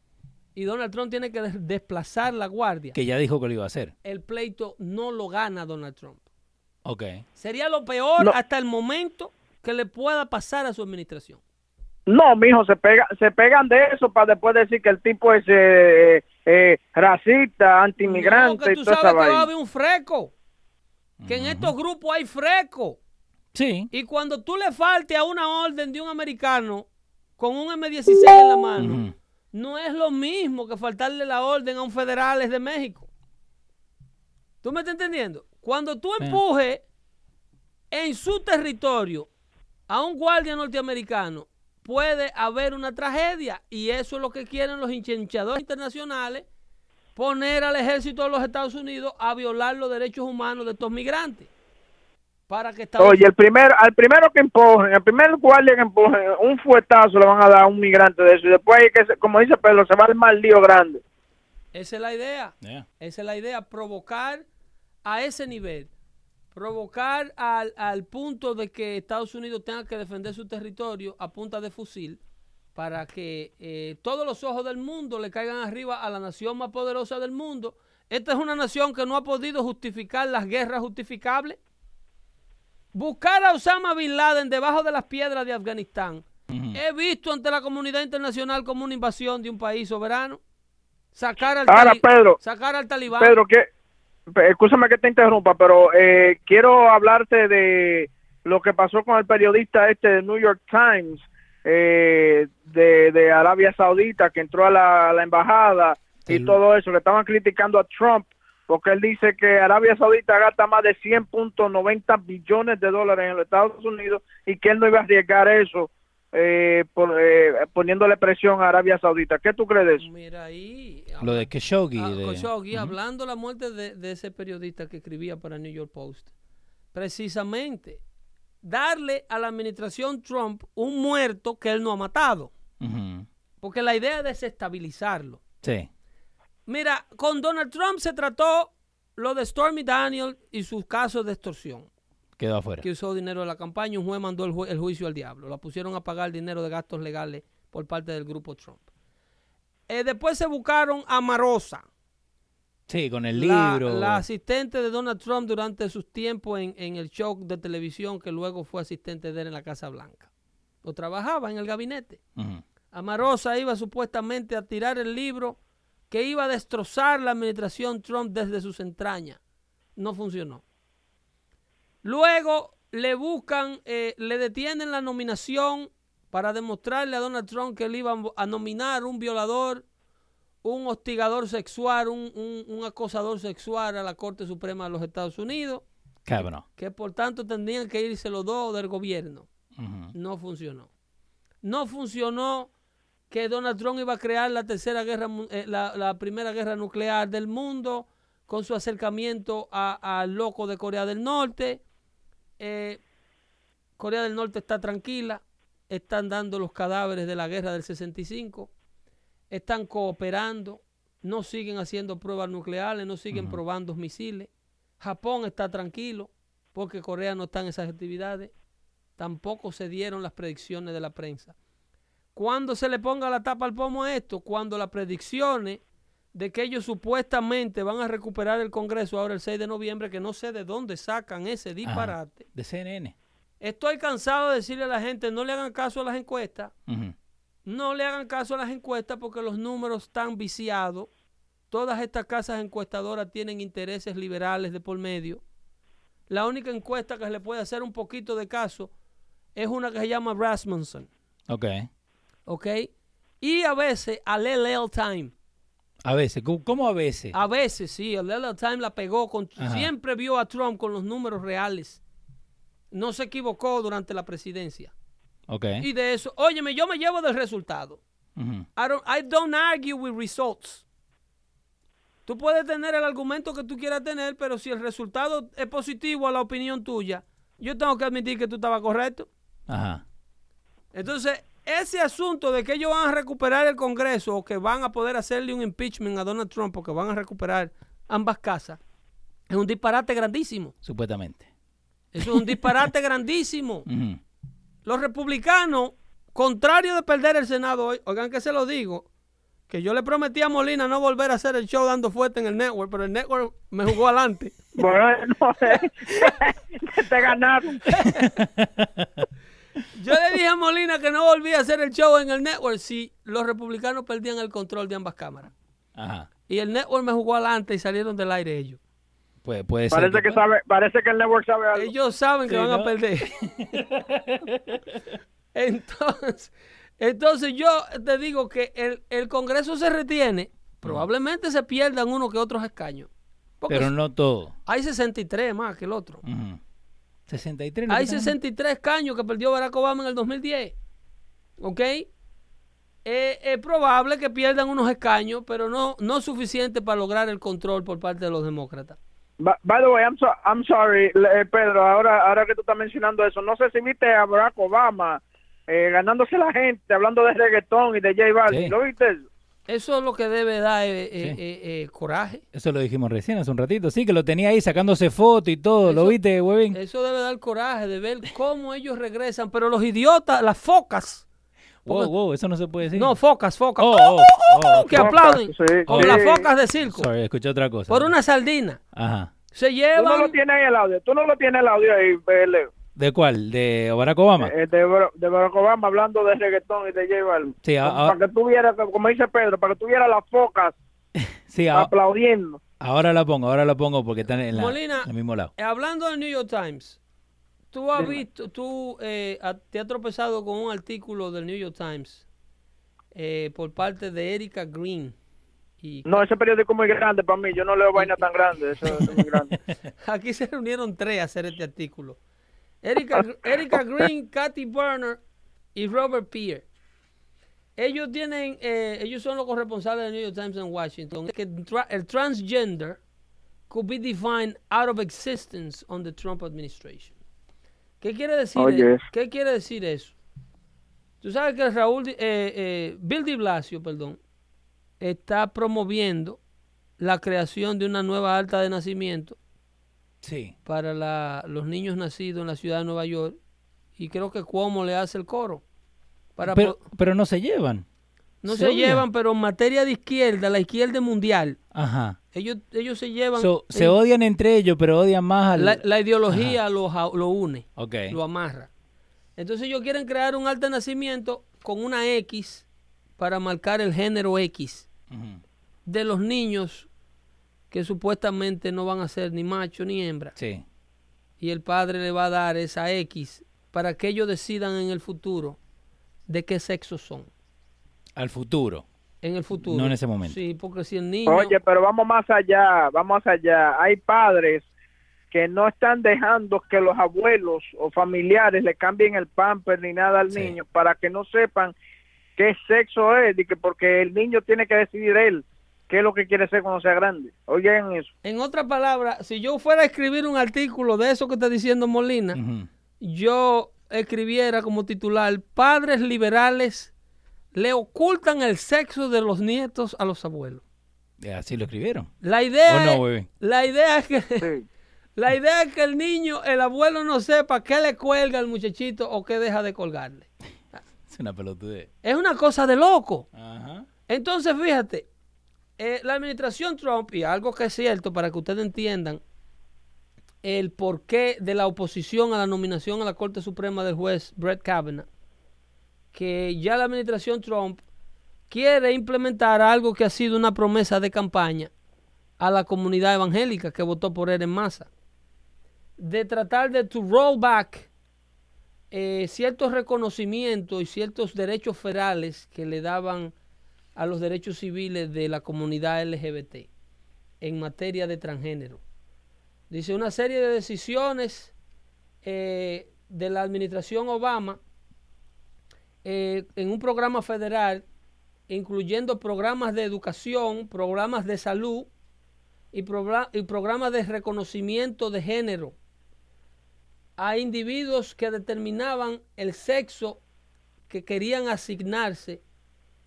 y Donald Trump tiene que des- desplazar la guardia, Que ya dijo que lo iba a hacer. el pleito no lo gana Donald Trump. Ok. Sería lo peor No. hasta el momento que le pueda pasar a su administración. No, mijo, se pega, se pegan de eso para después decir que el tipo es eh, eh, racista, No, antimigrante que y tú sabes que va a haber un freco. Que en estos grupos hay freco. Sí. Y cuando tú le falte a una orden de un americano con un M16 en la mano, no es lo mismo que faltarle la orden a un federales de México. ¿Tú me estás entendiendo? Cuando tú empujes en su territorio a un guardia norteamericano, puede haber una tragedia. Y eso es lo que quieren los hinchadores internacionales, poner al ejército de los Estados Unidos a violar los derechos humanos de estos migrantes. Para que Estados Oye, el primero, al primero que empujen, el primer guardia que empujen, un fuetazo le van a dar a un migrante de eso. Y después, hay que se- como dice Pedro, se va el mal lío grande. Esa es la idea. Yeah. Esa es la idea, provocar a ese nivel, provocar al, al punto de que Estados Unidos tenga que defender su territorio a punta de fusil para que eh, todos los ojos del mundo le caigan arriba a la nación más poderosa del mundo. Esta es una nación que no ha podido justificar las guerras justificables. Buscar a Osama Bin Laden debajo de las piedras de Afganistán. He visto ante la comunidad internacional como una invasión de un país soberano. Sacar al, Ahora, Pedro, sacar al talibán. Pedro, que, escúchame que te interrumpa, pero eh, quiero hablarte de lo que pasó con el periodista este de New York Times eh, de, de Arabia Saudita que entró a la, a la embajada y todo eso, que estaban criticando a Trump porque él dice que Arabia Saudita gasta más de 100.90 billones de dólares en los Estados Unidos y que él no iba a arriesgar eso eh, por, eh, poniéndole presión a Arabia Saudita. ¿Qué tú crees de eso? Mira ahí. Lo de Khashoggi. Ah, de- Khashoggi, hablando de la muerte de, de ese periodista que escribía para New York Post. Precisamente, darle a la administración Trump un muerto que él no ha matado. Porque la idea es desestabilizarlo. Sí. Mira, con Donald Trump se trató lo de Stormy Daniel y sus casos de extorsión. Quedó afuera. que usó dinero de la campaña, un juez mandó el, ju- el juicio al diablo. La pusieron a pagar dinero de gastos legales por parte del grupo Trump. Eh, después se buscaron a Marosa, Sí, con el la, libro. la asistente de Donald Trump durante sus tiempos en, en el show de televisión, que luego fue asistente de él en la Casa Blanca. O trabajaba en el gabinete. Ujú. Amarosa iba supuestamente a tirar el libro que iba a destrozar la administración Trump desde sus entrañas. No funcionó. Luego le buscan, eh, le detienen la nominación para demostrarle a Donald Trump que él iba a nominar un violador, un hostigador sexual, un, un- un acosador sexual a la Corte Suprema de los Estados Unidos, Cabrón. que por tanto tendrían que irse los dos del gobierno no funcionó. No funcionó que Donald Trump iba a crear la tercera guerra, eh, la, la primera guerra nuclear del mundo con su acercamiento a- al loco de Corea del Norte. Eh, Corea del Norte está tranquila, están dando los cadáveres de la guerra del 65, están cooperando, no siguen haciendo pruebas nucleares, no siguen probando misiles. Japón está tranquilo porque Corea no está en esas actividades tampoco se dieron las predicciones de la prensa. Cuando se le ponga la tapa al pomo a esto, cuando las predicciones de que ellos supuestamente van a recuperar el Congreso ahora el 6 de noviembre, que no sé de dónde sacan ese disparate. De CNN. Estoy cansado de decirle a la gente, no le hagan caso a las encuestas, no le hagan caso a las encuestas porque los números están viciados. Todas estas casas encuestadoras tienen intereses liberales de por medio. La única encuesta que se le puede hacer un poquito de caso es una que se llama Rasmussen, Ok. ¿Ok? Y a veces al LL Time. A veces. ¿Cómo- ¿Cómo a veces? A veces sí, el LL Time la pegó con Ajá. siempre vio a Trump con los números reales. No se equivocó durante la presidencia. Ok. Y de eso, óyeme, yo me llevo del resultado. Ujú. I don't, I don't argue with results. Tú puedes tener el argumento que tú quieras tener, pero si el resultado es positivo a la opinión tuya, yo tengo que admitir que tú estabas correcto. Ajá. Entonces, ese asunto de que ellos van a recuperar el Congreso o que van a poder hacerle un impeachment a Donald Trump porque van a recuperar ambas casas, es un disparate grandísimo. Supuestamente. Eso es un disparate [LAUGHS] grandísimo. Los republicanos, contrario de perder el Senado hoy, oigan que se lo digo, que yo le prometí a Molina no volver a hacer el show dando fuerte en el network, pero el network me jugó adelante. [LAUGHS] Bueno, [LAUGHS] te ganaron. Yo le dije a Molina que no volvía a hacer el show en el network si los republicanos perdían el control de ambas cámaras. Ajá. Y el network me jugó adelante y salieron del aire ellos. Puede, puede ser. Parece que sabe, parece que el network sabe algo. Ellos saben que Sí, van a perder. [LAUGHS] entonces, entonces yo te digo que el, el Congreso se retiene, probablemente se pierdan uno que otros escaños. Pero no todo. hay 63 más que el otro. Ujú. 63. ¿no? Hay que estamos? 63 escaños que perdió Barack Obama en el 2010. ¿Ok? Eh, es probable que pierdan unos escaños, pero no, no suficiente para lograr el control por parte de los demócratas. Ba- By the way, I'm, so- I'm sorry, eh, Pedro, ahora, ahora que tú estás mencionando eso, no sé si viste a Barack Obama eh, ganándose la gente, hablando de reggaetón y de J Balvin, Sí. ¿lo viste? eso? Eso es lo que debe dar eh, eh, Sí. eh, eh, coraje. Eso lo dijimos recién hace un ratito. Sí, que lo tenía ahí sacándose foto y todo. ¿Lo viste, Webin? Eso debe dar coraje de ver cómo ellos regresan. Pero los idiotas, las focas. Wow, wow, eso no se puede decir. No, focas, focas. Oh, oh, oh, que Focas, aplauden. sí, Como sí. las focas de circo. Sorry, escuché otra cosa. Por una sardina. Ajá. Se Tú no lo llevan. tienes en el audio, tú no lo tienes en el audio ahí, Leo. ¿De cuál? ¿De Barack Obama? Eh, de, de Barack Obama hablando de reggaetón y de J Balvin. Sí, a- para que tú vieras, como dice Pedro, para que tú vieras las focas [LAUGHS] sí, aplaudiendo. ahora la pongo, ahora la pongo porque está en, la- Molina. en el mismo lado. Eh, Hablando del New York Times, tú has Dime. visto, tú eh, te has tropezado con un artículo del New York Times eh, por parte de Erika Green. Y No, ese periódico es muy grande para mí, yo no leo vaina tan grande, eso, eso es muy grande. [LAUGHS] aquí se reunieron tres a hacer este artículo. Erika, Erika Green, Kathy Burner y Robert Peer. Ellos tienen, eh, ellos son los corresponsables del New York Times en Washington. Que tra- el transgender could be defined out of existence on the Trump administration. ¿Qué quiere decir? Oh, e- yes. ¿Qué quiere decir eso? Tú sabes que Raúl, eh, eh, Bill de Blasio, perdón, está promoviendo la creación de una nueva alta de nacimiento Sí. para la- los niños nacidos en la ciudad de Nueva York y creo que Cuomo le hace el coro. Para Pero, pero no se llevan. no se llevan, pero en materia de izquierda, la izquierda mundial, Ajá. ellos, ellos se llevan. So, se odian entre ellos, pero odian más al... la, la ideología los lo une, Ok. lo amarra. Entonces ellos quieren crear un alto nacimiento con una X para marcar el género X de los niños que supuestamente no van a ser ni macho ni hembra. Sí. y el padre le va a dar esa X para que ellos decidan en el futuro de qué sexo son. Al futuro. En el futuro. No en ese momento. Sí, porque si el niño... Oye, pero vamos más allá, vamos allá. Hay padres que no están dejando que los abuelos o familiares le cambien el pamper ni nada al Sí. niño para que no sepan qué sexo es, y que porque el niño tiene que decidir él qué es lo que quiere ser cuando sea grande. Oigan eso. En otras palabras, si yo fuera a escribir un artículo de eso que está diciendo Molina, yo escribiera como titular, padres liberales le ocultan el sexo de los nietos a los abuelos. Eh, Así lo escribieron. La idea, ¿O no, es, la idea es que Sí. [LAUGHS] la idea es que el niño, el abuelo no sepa qué le cuelga al muchachito o qué deja de colgarle. [LAUGHS] Es una pelotudez. Es una cosa de loco. Ajá. Entonces, fíjate, eh, la administración Trump, y algo que es cierto para que ustedes entiendan el porqué de la oposición a la nominación a la Corte Suprema del juez Brett Kavanaugh, que ya la administración Trump quiere implementar algo que ha sido una promesa de campaña a la comunidad evangélica que votó por él en masa, de tratar de to roll back eh, ciertos reconocimientos y ciertos derechos federales que le daban a los derechos civiles de la comunidad LGBT en materia de transgénero. Dice una serie de decisiones eh, de la administración Obama eh, en un programa federal, incluyendo programas de educación, programas de salud y, progra- y programas de reconocimiento de género a individuos que determinaban el sexo que querían asignarse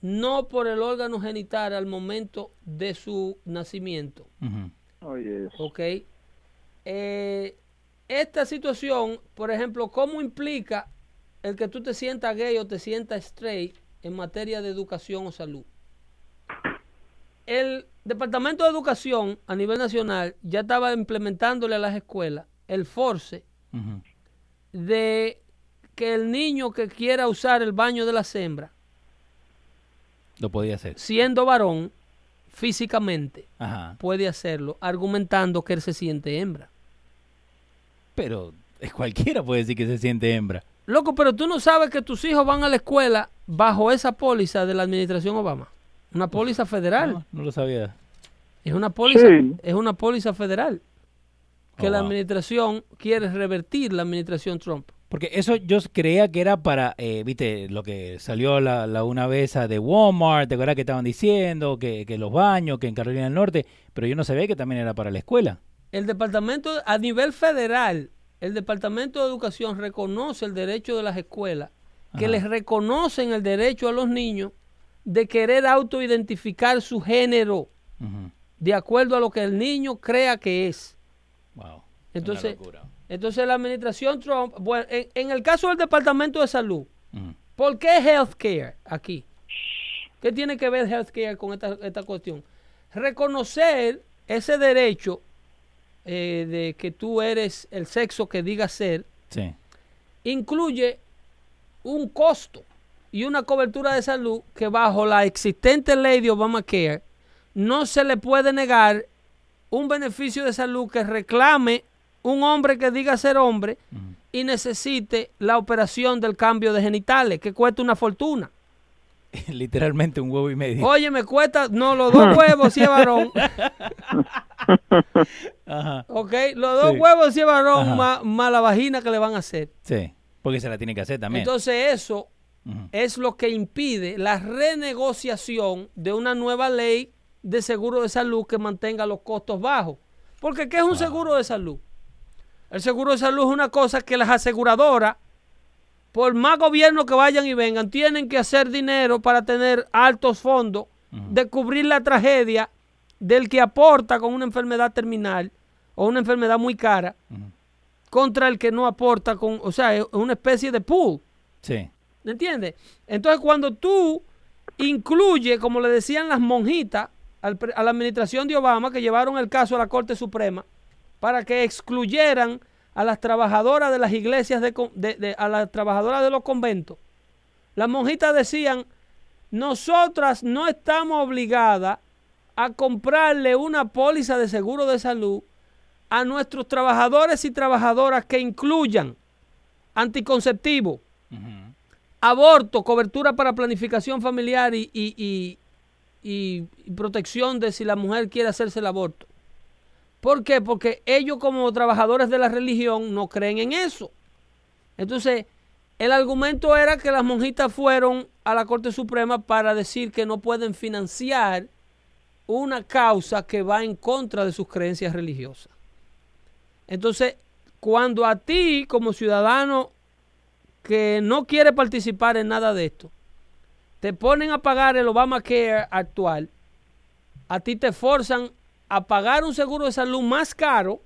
no por el órgano genital al momento de su nacimiento. Eso. ¿Ok? Eh, esta situación, por ejemplo, ¿cómo implica el que tú te sientas gay o te sientas straight en materia de educación o salud? el Departamento de Educación a nivel nacional ya estaba implementándole a las escuelas el force de que el niño que quiera usar el baño de la hembras, Lo podía hacer. siendo varón físicamente, Ajá. puede hacerlo, argumentando que él se siente hembra. Pero es cualquiera puede decir que se siente hembra. Loco, pero tú no sabes que tus hijos van a la escuela bajo esa póliza de la administración Obama. Una póliza federal. No, no lo sabía. Es una póliza, Sí. es una póliza federal que Oh, la wow. administración quiere revertir la administración Trump. Porque eso yo creía que era para, eh, viste, lo que salió la, la una vez a de Walmart, ¿te acuerdas que estaban diciendo? Que, que los baños, que en Carolina del Norte, pero yo no sabía que también era para la escuela. El departamento, a nivel federal, el Departamento de Educación reconoce el derecho de las escuelas, que les reconocen el derecho a los niños de querer autoidentificar su género de acuerdo a lo que el niño crea que es. Wow. Entonces, Una locura. Entonces la administración Trump, bueno, en, en el caso del Departamento de Salud. ¿por qué healthcare aquí? ¿Qué tiene que ver healthcare con esta, esta cuestión? Reconocer ese derecho eh, de que tú eres el sexo que diga ser, Sí. incluye un costo y una cobertura de salud que bajo la existente ley de Obamacare no se le puede negar un beneficio de salud que reclame un hombre que diga ser hombre y necesite la operación del cambio de genitales, que cuesta una fortuna. [LAUGHS] Literalmente un huevo y medio. Oye, me cuesta, no, los dos [LAUGHS] huevos si es varón, Ajá. ¿ok? Los dos Sí. huevos si es varón, más, más la vagina que le van a hacer. Sí. Porque se la tiene que hacer también. Entonces eso es lo que impide la renegociación de una nueva ley de seguro de salud que mantenga los costos bajos. Porque ¿qué es un seguro de salud? El seguro de salud es una cosa que las aseguradoras, por más gobierno que vayan y vengan, tienen que hacer dinero para tener altos fondos de cubrir la tragedia del que aporta con una enfermedad terminal o una enfermedad muy cara contra el que no aporta con, o sea, es una especie de pool. Sí. ¿Me entiendes? Entonces, cuando tú incluyes, como le decían las monjitas al a la administración de Obama, que llevaron el caso a la Corte Suprema, para que excluyeran a las trabajadoras de las iglesias, de, con- de- de- a las trabajadoras de los conventos, las monjitas decían, nosotras no estamos obligadas a comprarle una póliza de seguro de salud a nuestros trabajadores y trabajadoras que incluyan anticonceptivo, aborto, cobertura para planificación familiar y, y- y- y- y protección de si la mujer quiere hacerse el aborto. ¿Por qué? Porque ellos como trabajadores de la religión no creen en eso. Entonces, el argumento era que las monjitas fueron a la Corte Suprema para decir que no pueden financiar una causa que va en contra de sus creencias religiosas. Entonces, cuando a ti como ciudadano que no quiere participar en nada de esto, te ponen a pagar el Obamacare actual, a ti te forzan a pagar un seguro de salud más caro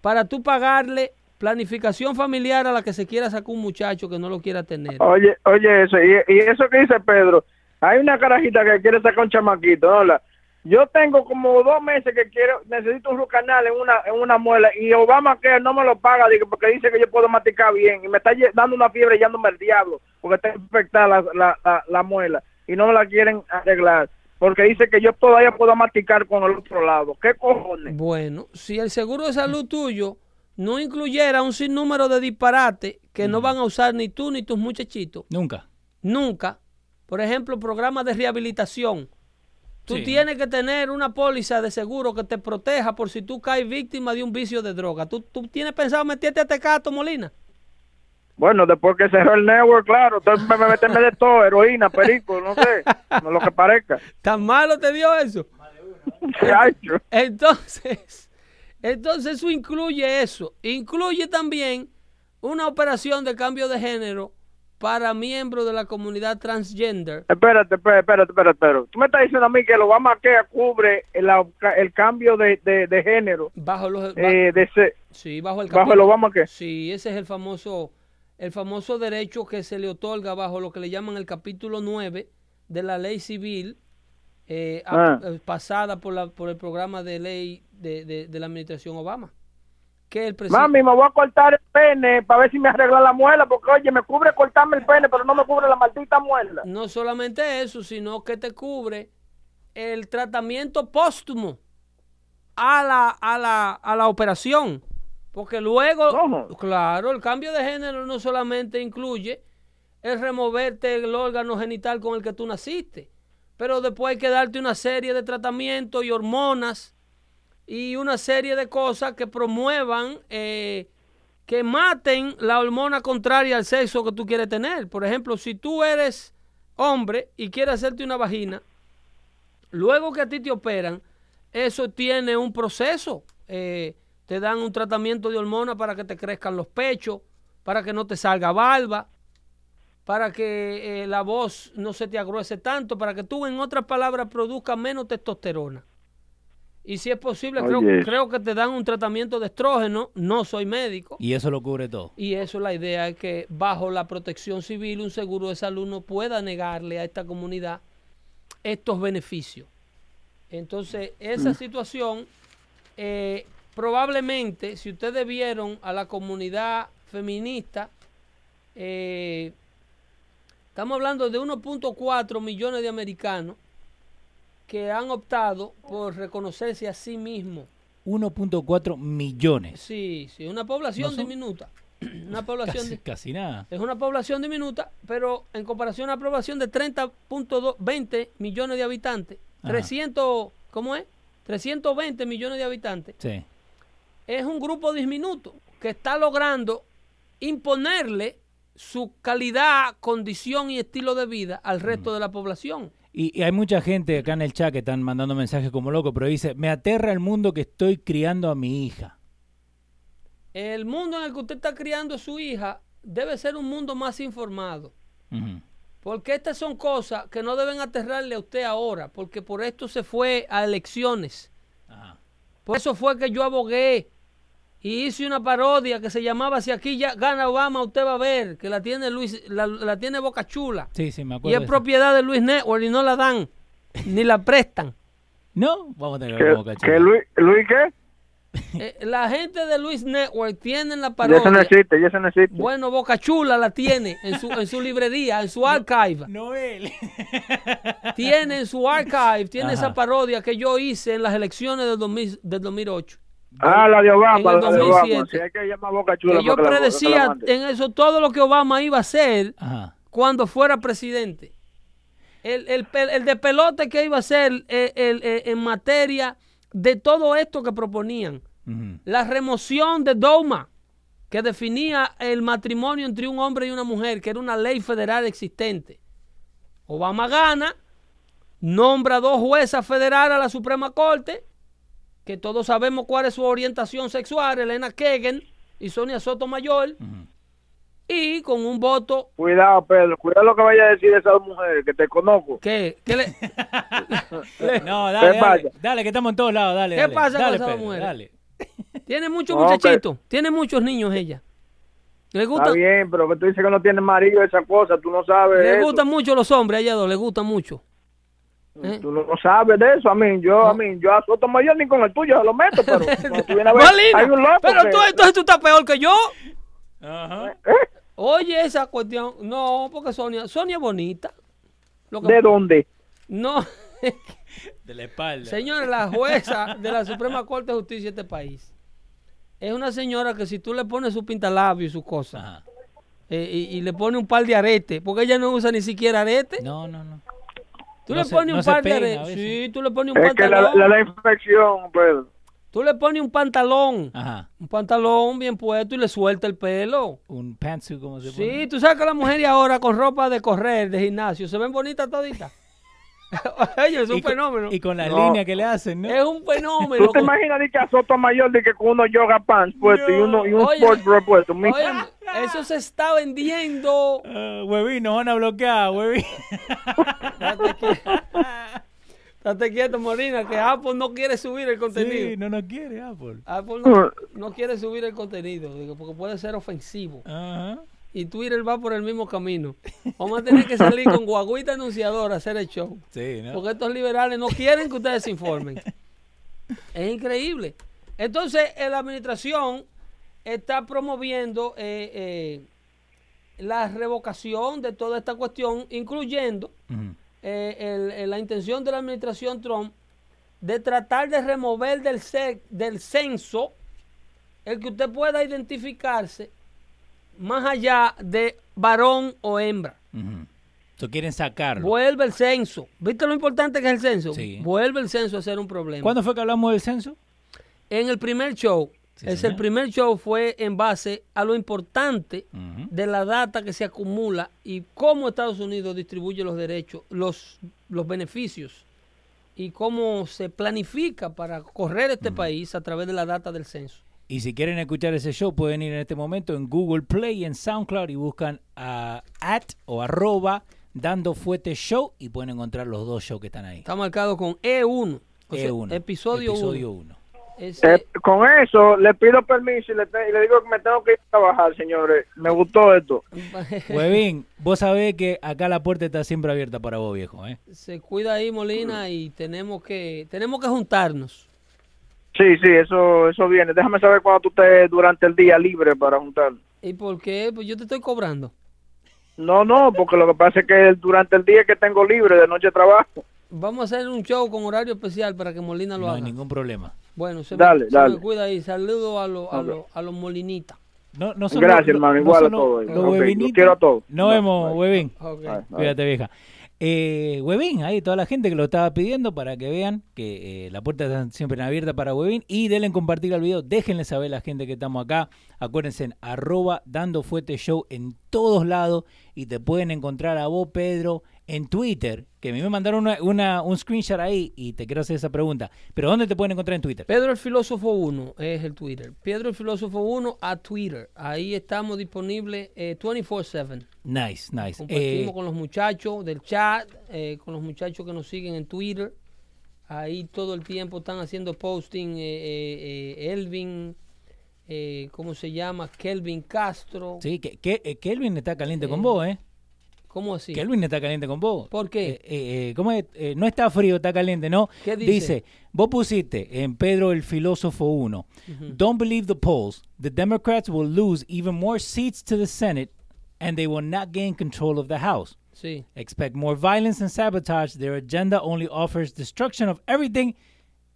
para tú pagarle planificación familiar a la que se quiera sacar un muchacho que no lo quiera tener. Oye, oye, eso, y, y eso que dice Pedro, hay una carajita que quiere sacar un chamaquito, ¿no? La- yo tengo como dos meses que quiero, necesito un canal en una, en una muela y Obama que no me lo paga digo, porque dice que yo puedo masticar bien y me está dando una fiebre yándome el diablo porque está infectada la, la, la muela y no me la quieren arreglar porque dice que yo todavía puedo masticar con el otro lado. ¿Qué cojones? Bueno, si el seguro de salud tuyo no incluyera un sinnúmero de disparates que no van a usar ni tú ni tus muchachitos, Nunca. nunca. Por ejemplo, programas de rehabilitación. Tú Sí. tienes que tener una póliza de seguro que te proteja por si tú caes víctima de un vicio de droga. ¿Tú, tú tienes pensado meterte a Tecato, Molina? Bueno, después que cerró el network, claro, entonces me, me meterme de todo, heroína, perico, no sé, no lo que parezca. ¿Tan malo te dio eso? Entonces, entonces eso incluye eso. Incluye también una operación de cambio de género para miembros de la comunidad transgender. Espérate, espérate, espérate, espérate, espérate. Tú me estás diciendo a mí que el Obamacare cubre el, el cambio de, de, de género Bajo los eh, de ese, sí, bajo el bajo el Obamacare. Sí, ese es el famoso el famoso derecho que se le otorga bajo lo que le llaman el capítulo 9 de la ley civil eh, Ah. a- eh, pasada por, la, por el programa de ley de, de- de la administración Obama. Que el presidente... Mami, me voy a cortar el pene para ver si me arregla la muela, porque oye, me cubre cortarme el pene, pero no me cubre la maldita muela. No solamente eso, sino que te cubre el tratamiento póstumo a la, a la, a la operación. Porque luego, ¿Cómo? claro, el cambio de género no solamente incluye el removerte el órgano genital con el que tú naciste, pero después hay que darte una serie de tratamientos y hormonas y una serie de cosas que promuevan, eh, que maten la hormona contraria al sexo que tú quieres tener. Por ejemplo, si tú eres hombre y quieres hacerte una vagina, luego que a ti te operan, eso tiene un proceso. Eh, te dan un tratamiento de hormona para que te crezcan los pechos, para que no te salga barba, para que eh, la voz no se te agruese tanto, para que tú, en otras palabras, produzcas menos testosterona. Y si es posible, creo, Oye. creo que te dan un tratamiento de estrógeno. No soy médico. Y eso lo cubre todo. Y eso la idea es que bajo la protección civil un seguro de salud no pueda negarle a esta comunidad estos beneficios. Entonces, esa situación, eh, probablemente, si ustedes vieron a la comunidad feminista, eh, estamos hablando de 1.4 millones de americanos que han optado por reconocerse a sí mismos 1.4 millones. Sí, sí, una población No diminuta. [CLEARS THROAT] Una población Casi, casi nada. es una población diminuta, pero en comparación a una población de 30.20 millones de habitantes, Ajá. 300, ¿cómo es? 320 millones de habitantes, Sí. Es un grupo diminuto que está logrando imponerle su calidad, condición y estilo de vida al resto de la población. Y, y hay mucha gente acá en el chat que están mandando mensajes como loco, pero dice, me aterra el mundo que estoy criando a mi hija. El mundo en el que usted está criando a su hija debe ser un mundo más informado. Porque estas son cosas que no deben aterrarle a usted ahora, porque por esto se fue a elecciones. Ajá. Por eso fue que yo abogué y hice una parodia que se llamaba Si aquí ya gana Obama, usted va a ver, que la tiene Luis, la, la tiene Boca Chula. Sí, sí, me Y acuerdo. es de eso. propiedad de Luis Network y no la dan, ni la prestan. No, vamos a tener que ¿Que, Boca que Chula. Luis, Luis qué? Eh, la gente de Luis Network tienen la Ya eso no parodia. existe, ya eso no existe. Bueno, Boca Chula la tiene en su, en su librería, en su archive. Noel. [LAUGHS] tiene en su archive, tiene Ajá. esa parodia que yo hice en las elecciones del, 2000 del 2008. ah, la de Obama, en el la de Obama. 2007. Sí, hay que llamar a Boca Chula Que yo predecía la en eso todo lo que Obama iba a hacer Ajá. cuando fuera presidente. El, el, el de pelote que iba a hacer eh, el- eh, en materia de todo esto que proponían. La remoción de Doma, que definía el matrimonio entre un hombre y una mujer, que era una ley federal existente. Obama gana, nombra dos juezas federales a la Suprema Corte, que todos sabemos cuál es su orientación sexual, Elena Kagan y Sonia Sotomayor. Y con un voto Cuidado, Pedro, cuidado lo que vaya a decir esa mujer, que te conozco. que, que [LAUGHS] le, No, ¿Qué dale, dale, que estamos en todos lados, dale. ¿Qué dale. pasa con esa mujer? Dale. tiene [LAUGHS] muchos No, muchachitos, tiene muchos niños ella. Le Está gusta, bien, pero que tú dices que no tiene marido, esa cosa, tú no sabes le eso. gustan mucho los hombres, a ella dos, le gustan mucho. ¿Eh? Tú no, no sabes de eso, a mí, yo, a mí, yo a Sotomayor ni con el tuyo se lo meto, pero [LAUGHS] tú vienes a ver, Molina, hay un loco pero que- tú, entonces tú estás peor que yo. Ajá. ¿Eh? Oye, esa cuestión, no, porque Sonia, Sonia es bonita. Lo que- ¿De dónde? no, [LAUGHS] De la espalda. señora, la jueza [LAUGHS] de la Suprema Corte de Justicia de este país es una señora que si tú le pones su pintalabio y sus cosas Ajá. eh, y, y le pones un par de aretes, porque ella no usa ni siquiera aretes, No, no, no. tú no le pones no un par de aretes, sí, tú le pones un Es que la, la, la infección, Pedro. Tú le pones un pantalón, Ajá. un pantalón bien puesto y le suelta el pelo. Un pantsuit, como se Sí, pone. tú sabes que las mujeres ahora con ropa de correr, de gimnasio, se ven bonitas toditas. [LAUGHS] Oye, es un y con, fenómeno. Y con la No. línea que le hacen, ¿no? Es un fenómeno. ¿Tú te imaginas de que a Sotomayor de que con unos yoga pants puestos y, uno, y un Oye. sport bra puesto? Oye, eso se está vendiendo. Ah, huevín, nos van a bloquear, huevín. [LAUGHS] [LAUGHS] Date quieto, Morina, que Apple no quiere subir el contenido. Sí, no nos quiere Apple. Apple no, no quiere subir el contenido, digo, porque puede ser ofensivo. Ajá. y Twitter va por el mismo camino. Vamos a tener que salir con [LAUGHS] guaguita anunciadora a hacer el show. Sí, ¿no? Porque estos liberales no quieren que ustedes se informen. Es increíble. Entonces, eh, la administración está promoviendo eh, eh, la revocación de toda esta cuestión, incluyendo. Eh, el- el- la intención de la administración Trump de tratar de remover del, del censo el que usted pueda identificarse más allá de varón o hembra. So, quieren sacarlo. Vuelve el censo. ¿Viste lo importante que es el censo? Sí. Vuelve el censo a ser un problema. ¿Cuándo fue que hablamos del censo? En el primer show, Sí, es el primer show fue en base a lo importante de la data que se acumula y cómo Estados Unidos distribuye los derechos, los, los beneficios y cómo se planifica para correr este país a través de la data del censo. Y si quieren escuchar ese show, pueden ir en este momento en Google Play, y en SoundCloud y buscan a at o arroba dando fuerte show y pueden encontrar los dos shows que están ahí. Está marcado con E1. E1. Episodio, episodio 1. Eh, con eso le pido permiso y le, te, y le, digo que me tengo que ir a trabajar, señores. Me gustó esto. [LAUGHS] Huevín, vos sabés que acá la puerta está siempre abierta para vos, viejo. ¿eh? Se cuida ahí, Molina, y tenemos que tenemos que juntarnos. Sí, sí, eso eso viene. Déjame saber cuándo tú estés durante el día libre para juntarnos. ¿Y por qué? Pues yo te estoy cobrando. No, no, porque lo que pasa es que durante el día que tengo libre, de noche trabajo. Vamos a hacer un show con horario especial para que Molina lo haga. No hay ningún problema. Bueno, se, Dale, me, se dale. me cuida ahí. Saludo a, los a, los- a los molinitas. No, no son Gracias, los- hermano, no igual a son los- todos. los Ok, los huevinitos. quiero a todos. Nos vemos. Huevín. Ok. Bye, bye. Cuídate, vieja. Eh, Huevín, ahí toda la gente que lo estaba pidiendo para que vean que eh, la puerta está siempre abierta para Huevín y denle en compartir el video, déjenle saber a la gente que estamos acá. Acuérdense en arroba dando fuete show en todos lados y te pueden encontrar a vos, Pedro, en Twitter, que a mí me mandaron una, una- un screenshot ahí y te quiero hacer esa pregunta. Pero ¿dónde te pueden encontrar en Twitter? Pedro el Filósofo 1 es el Twitter. Pedro el Filósofo 1 a Twitter. Ahí estamos disponibles eh, 24/7. Nice, nice. Compartimos Eh, con los muchachos del chat, eh, con los muchachos que nos siguen en Twitter. Ahí todo el tiempo están haciendo posting. eh, eh, Elvin, eh, ¿cómo se llama? Kelvin Castro. sí, que, que- Kelvin está caliente con vos, ¿eh? ¿Cómo así? Kelvin está caliente con vos. ¿Por qué? Eh, eh, eh, ¿cómo es? Eh, no está frío, está caliente, ¿no? ¿Qué dice? vos pusiste en Pedro el Filósofo 1, don't believe the polls. The Democrats will lose even more seats to the Senate and they will not gain control of the House. Sí. Expect more violence and sabotage. Their agenda only offers destruction of everything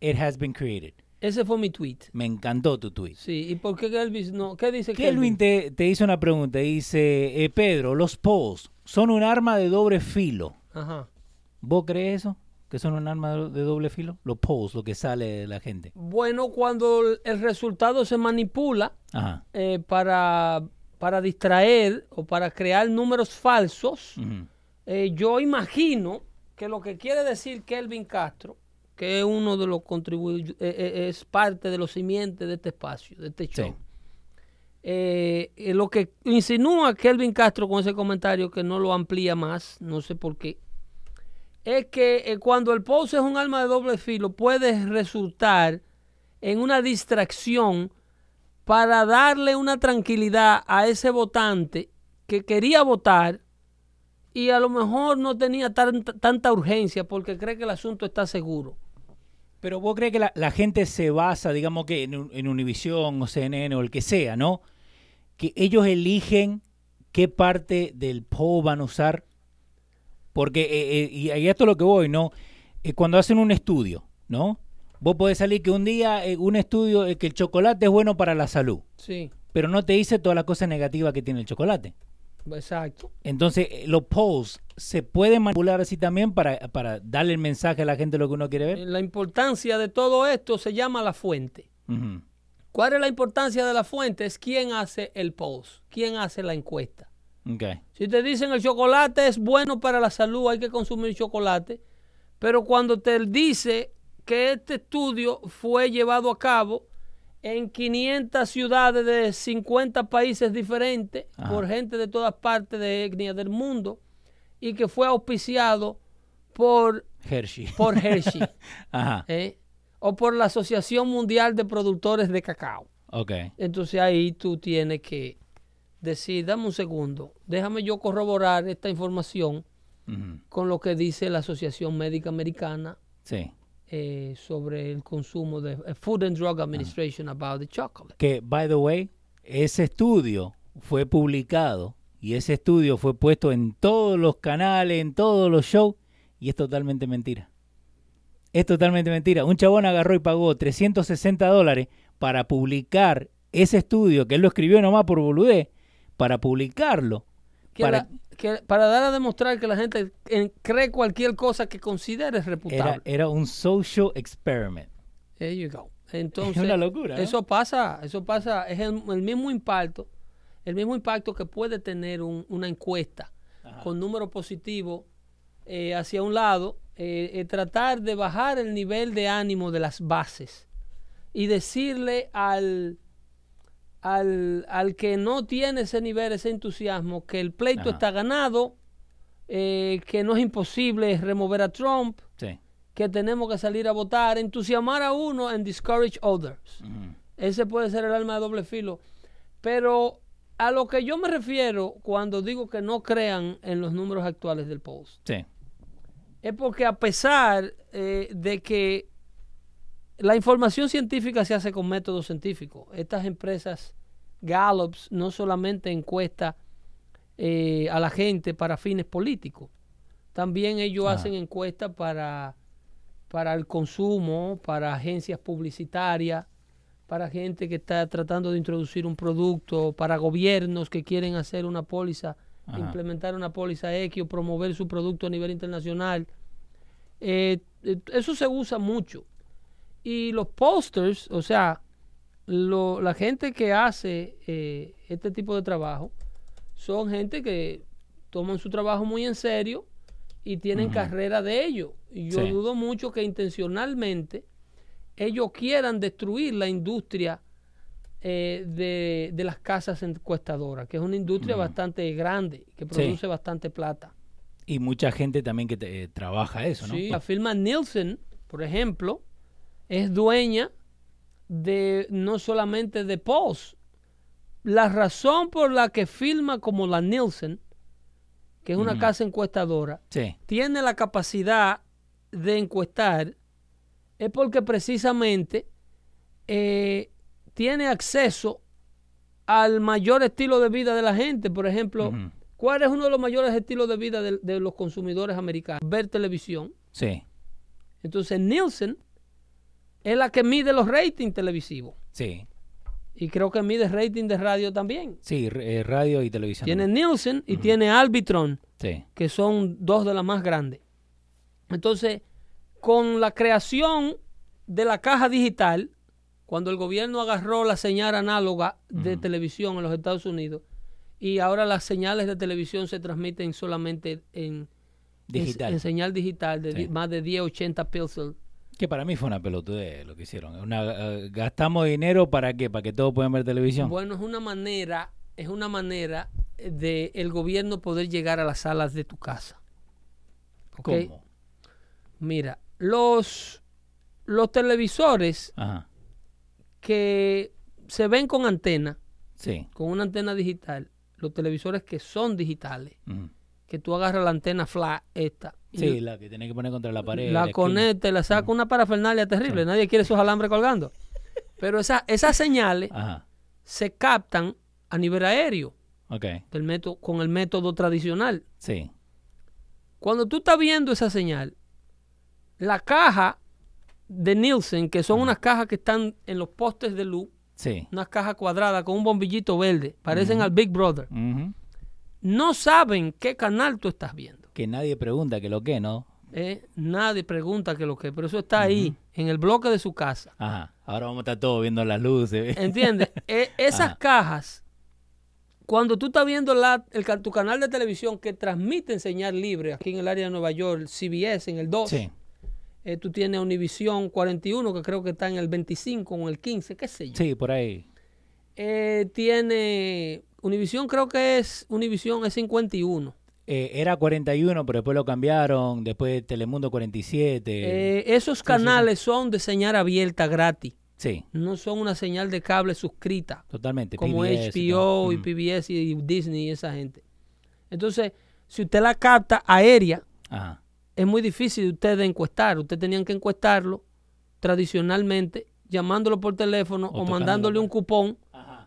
it has been created. Ese fue mi tweet. Me encantó tu tweet. Sí. ¿Y por qué Kelvin no? ¿Qué dice Kelvin Kelvin? te, te hizo una pregunta. Dice, eh, Pedro, los polls son un arma de doble filo. Ajá. ¿Vos crees eso? ¿Que son un arma de doble filo? Los polls, lo que sale de la gente. Bueno, cuando el resultado se manipula eh, para, para distraer o para crear números falsos, eh, yo imagino que lo que quiere decir Kelvin Castro, que es uno de los contribuyentes, es parte de los simientes de este espacio, de este show. Sí. Eh, eh, lo que insinúa Kelvin Castro con ese comentario, que no lo amplía más, no sé por qué, es que eh, cuando el post es un arma de doble filo, puede resultar en una distracción para darle una tranquilidad a ese votante que quería votar y a lo mejor no tenía tanta, tanta urgencia porque cree que el asunto está seguro. Pero vos crees que la, gente se basa, digamos que en, en Univision o CNN o el que sea, ¿no? Que ellos eligen qué parte del poll van a usar. Porque, eh, eh, y ahí esto es lo que voy, ¿no? Eh, cuando hacen un estudio, ¿no? Vos podés salir que un día un estudio, que el chocolate es bueno para la salud, Sí, pero no te dice todas las cosas negativas que tiene el chocolate. exacto. Entonces, los polls se pueden manipular así también para, para darle el mensaje a la gente lo que uno quiere ver. La importancia de todo esto se llama la fuente. ¿Cuál es la importancia de la fuente? Es quién hace el post, quién hace la encuesta. Ok. Si te dicen el chocolate es bueno para la salud, hay que consumir chocolate, pero cuando te dice que este estudio fue llevado a cabo en 500 ciudades de 50 países diferentes Ajá. por gente de todas partes de etnia del mundo y que fue auspiciado por, Hershey. por Hershey [LAUGHS] Ajá. ¿eh? O por la Asociación Mundial de Productores de Cacao. Ok. Entonces ahí tú tienes que decir, dame un segundo, déjame yo corroborar esta información con lo que dice la Asociación Médica Americana Sí. eh, sobre el consumo de eh, Food and Drug Administration about the chocolate. Que, by the way, ese estudio fue publicado y ese estudio fue puesto en todos los canales, en todos los shows, y es totalmente mentira. Es totalmente mentira. Un chabón agarró y pagó 360 dólares para publicar ese estudio, que él lo escribió nomás por boludez, para publicarlo. Que Para- la- que- para dar a demostrar que la gente eh, cree cualquier cosa que considere reputable. era un social experiment. There you go. Entonces, [LAUGHS] Es una locura, ¿no? Eso pasa, eso pasa, es el, el mismo impacto, el mismo impacto que puede tener un- una encuesta con número positivo eh, hacia un lado, eh, eh, tratar de bajar el nivel de ánimo de las bases y decirle al, al, al que no tiene ese nivel, ese entusiasmo, que el pleito Ajá. está ganado, eh, que no es imposible remover a Trump, Sí. que tenemos que salir a votar, entusiasmar a uno and discourage others. Ese puede ser el arma de doble filo. Pero a lo que yo me refiero cuando digo que no crean en los números actuales del Post, Sí. Es porque a pesar eh, de que la información científica se hace con métodos científicos, estas empresas Gallups no solamente encuesta eh, a la gente para fines políticos, también ellos Ah. hacen encuestas para, para el consumo, para agencias publicitarias, para gente que está tratando de introducir un producto, para gobiernos que quieren hacer una póliza, Ajá. implementar una póliza X o promover su producto a nivel internacional. Eh, eh, eso se usa mucho. Y los posters, o sea, lo- la gente que hace eh, este tipo de trabajo, son gente que toman su trabajo muy en serio y tienen carrera de ello. Y yo Sí. dudo mucho que intencionalmente ellos quieran destruir la industria eh, de, de las casas encuestadoras, que es una industria bastante grande, que produce bastante plata. Y mucha gente también que te- eh, trabaja eso, ¿no? Sí, la firma Nielsen, por ejemplo, es dueña de no solamente de Pulse. La razón por la que firma como la Nielsen, que es una casa encuestadora, Sí. tiene la capacidad de encuestar, es porque precisamente eh, tiene acceso al mayor estilo de vida de la gente. Por ejemplo. ¿cuál es uno de los mayores estilos de vida de, de los consumidores americanos? Ver televisión. Sí. Entonces Nielsen es la que mide los ratings televisivos. Sí. Y creo que mide rating de radio también. Sí, eh, radio y televisión. Tiene Nielsen y tiene Albitron, Sí. que son dos de las más grandes. Entonces, con la creación de la caja digital, cuando el gobierno agarró la señal análoga de televisión en los Estados Unidos, y ahora las señales de televisión se transmiten solamente en, Digital. en señal digital de Sí. di- más de 1080 píxeles. Que para mí fue una pelotudez lo que hicieron. Una, eh, gastamos dinero para qué? Para que todos puedan ver televisión. Bueno, es una manera, es una manera de el gobierno poder llegar a las salas de tu casa. ¿Cómo? Mira, los, los televisores Ajá. Que se ven con antena, Sí. con una antena digital, los televisores que son digitales, que tú agarras la antena flat esta, Sí, la que tenés que poner contra la pared. la esquina. conecta y la saca una parafernalia terrible, nadie quiere esos alambres colgando. [LAUGHS] Pero esa- esas señales Ajá. se captan a nivel aéreo Ok. del método, con el método tradicional. Sí. Cuando tú estás viendo esa señal, la caja de Nielsen, que son unas cajas que están en los postes de luz, Sí. unas cajas cuadradas con un bombillito verde, parecen al Big Brother, no saben qué canal tú estás viendo. Que nadie pregunta que lo que, ¿no? ¿eh? Nadie pregunta qué lo que, pero eso está ahí, en el bloque de su casa. Ajá. Ahora vamos a estar todos viendo las luces. ¿Entiendes? [LAUGHS] Eh, esas Ajá. cajas, cuando tú estás viendo la- el tu canal de televisión que transmite señal libre aquí en el área de Nueva York, CBS en el 2, Sí. Eh, tú tienes Univision 41, que creo que está en el 25 o en el 15, qué sé yo. Sí, por ahí. Eh, tiene Univision, creo que es Univision es 51. Eh, era 41, pero después lo cambiaron. Después Telemundo 47. Eh, esos canales son de señal abierta gratis. Sí, no son una señal de cable suscrita, totalmente. como PBS HBO y Mm. PBS y Disney y esa gente. Entonces, si usted la capta aérea, Ajá. Es muy difícil de usted de encuestar. Usted tenían que encuestarlo tradicionalmente, llamándolo por teléfono o, O mandándole un cupón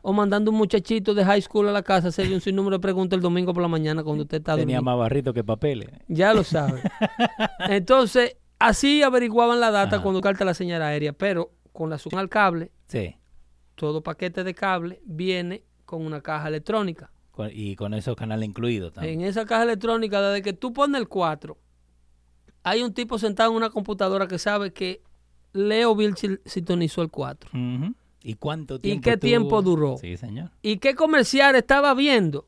o mandando un muchachito de high school a la casa hacerle un sinnúmero de preguntas el domingo por la mañana cuando usted está Tenía durmiendo. más barrito que papeles. Ya lo sabe. [LAUGHS] Entonces, así averiguaban la data Ajá. cuando carta la señal aérea, pero con la suscripción al cable, Sí. todo paquete de cable viene con una caja electrónica. Y con esos canales incluidos también. En esa caja electrónica, desde que tú pones el 4, hay un tipo sentado en una computadora que sabe que Leo Vilchil sintonizó el 4. Ujú. ¿Y cuánto ¿Y tiempo qué estuvo? tiempo duró? Sí, señor. ¿Y qué comercial estaba viendo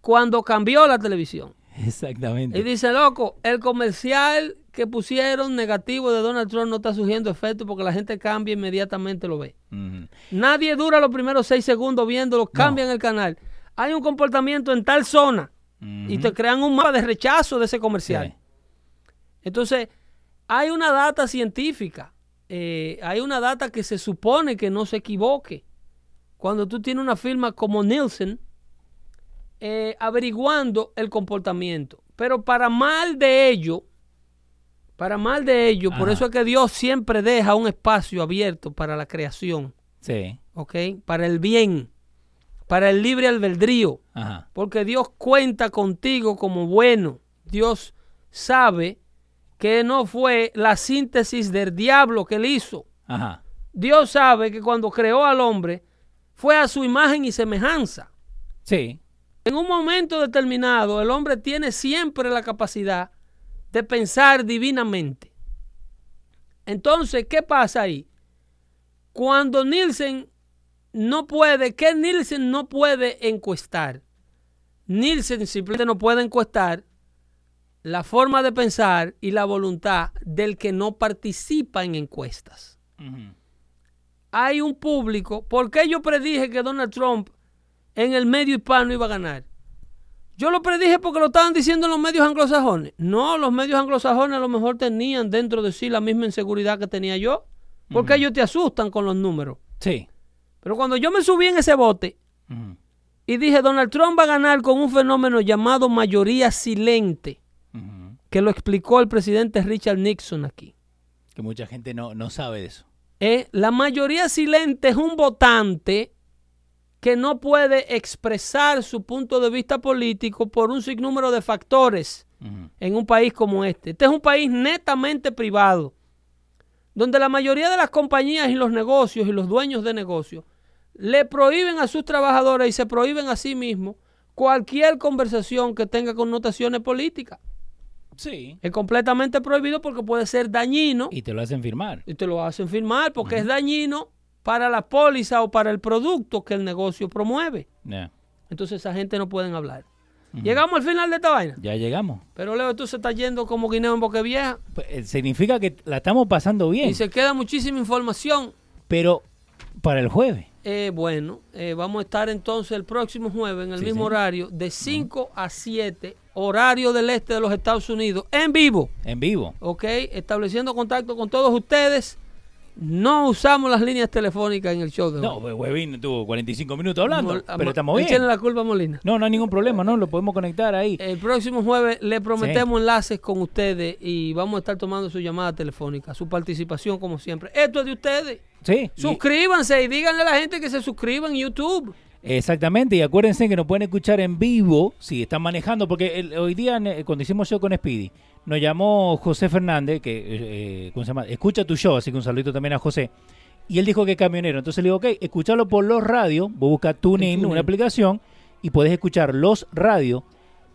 cuando cambió la televisión? Exactamente. Y dice, loco, el comercial que pusieron negativo de Donald Trump no está surgiendo efecto porque la gente cambia inmediatamente lo ve. Nadie dura los primeros seis segundos viéndolo, cambian el canal. Hay un comportamiento en tal zona y te crean un mapa de rechazo de ese comercial. Sí. Entonces, hay una data científica, eh, hay una data que se supone que no se equivoque. Cuando tú tienes una firma como Nielsen, eh, averiguando el comportamiento. Pero para mal de ello, para mal de ello, por eso es que Dios siempre deja un espacio abierto para la creación, Sí. ¿ok? Para el bien, para el libre albedrío. Ajá. Porque Dios cuenta contigo como bueno. Dios sabe que no fue la síntesis del diablo que él hizo. Ajá. Dios sabe que cuando creó al hombre fue a su imagen y semejanza. Sí. En un momento determinado, el hombre tiene siempre la capacidad de pensar divinamente. Entonces, ¿qué pasa ahí? Cuando Nielsen no puede, ¿qué Nielsen no puede encuestar? Nielsen simplemente no puede encuestar la forma de pensar y la voluntad del que no participa en encuestas. Hay un público. ¿Por qué yo predije que Donald Trump en el medio hispano iba a ganar? Yo lo predije porque lo estaban diciendo los medios anglosajones. No, los medios anglosajones a lo mejor tenían dentro de sí la misma inseguridad que tenía yo. Porque ellos te asustan con los números. Sí. Pero cuando yo me subí en ese bote y dije Donald Trump va a ganar con un fenómeno llamado mayoría silente. Que lo explicó el presidente Richard Nixon aquí. Que mucha gente no, no sabe eso. Eh, la mayoría silente es un votante que no puede expresar su punto de vista político por un sinnúmero de factores en un país como este. Este es un país netamente privado, donde la mayoría de las compañías y los negocios y los dueños de negocios le prohíben a sus trabajadores y se prohíben a sí mismos cualquier conversación que tenga connotaciones políticas. Sí. Es completamente prohibido porque puede ser dañino Y te lo hacen firmar. y te lo hacen firmar porque es dañino para la póliza o para el producto que el negocio promueve. Entonces esa gente no pueden hablar. Llegamos al final de esta vaina. Ya llegamos. Pero Leo, tú se está yendo como guineo en boque vieja Pues, eh, Significa que la estamos pasando bien. y se queda muchísima información. Pero para el jueves. Eh, bueno, eh, vamos a estar entonces el próximo jueves en el Sí, mismo sí. horario de 5 a 7, horario del este de los Estados Unidos, en vivo. En vivo. ¿ok? Estableciendo contacto con todos ustedes. No usamos las líneas telefónicas en el show de hoy. No, pues Huevín tuvo 45 minutos hablando. Mol- pero estamos bien. la culpa a Molina. No, no hay ningún problema, ¿no? Lo podemos conectar ahí. El próximo jueves le prometemos enlaces con ustedes y vamos a estar tomando su llamada telefónica, su participación como siempre. Esto es de ustedes. Sí. Suscríbanse y díganle a la gente que se suscriban en YouTube. Exactamente, y acuérdense que nos pueden escuchar en vivo si están manejando, porque el- hoy día cuando hicimos show con Speedy, nos llamó José Fernández, que eh, eh, ¿cómo se llama? escucha tu show, así que un saludito también a José, y él dijo que es camionero, entonces le digo, ok, escúchalo por los radios, vos buscas TuneIn, una aplicación, y puedes escuchar los radios,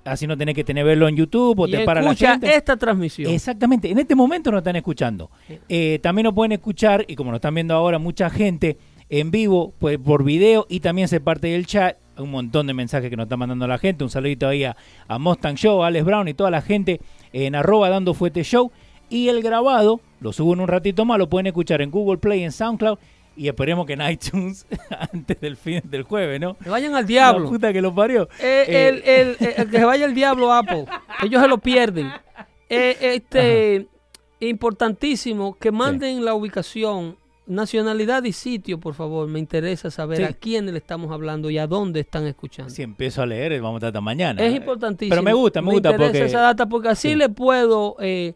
así no tenés que tener verlo en YouTube o Y te para la escucha gente. esta transmisión. Exactamente, en este momento nos están escuchando. Eh, también nos pueden escuchar, y como nos están viendo ahora mucha gente en vivo, pues por video y también se parte del chat. Un montón de mensajes que nos está mandando la gente. Un saludito ahí a, a Mustang Show, a Alex Brown y toda la gente en arroba dando fuete show. Y el grabado, lo subo en un ratito más, lo pueden escuchar en Google Play, en SoundCloud y esperemos que en [LAUGHS] iTunes antes del fin del jueves, ¿no? Que vayan al La diablo. puta que lo parió. Eh, Eh, el, el- el- el que se vaya el diablo Apple. [LAUGHS] Ellos se lo pierden. Eh, este importantísimo que manden la ubicación nacionalidad y sitio, por favor. Me interesa saber Sí. a quiénes le estamos hablando y a dónde están escuchando. Si empiezo a leer, vamos a hasta mañana. Es importantísimo. Pero me gusta, me gusta interesa porque... esa data porque así Sí. le puedo eh,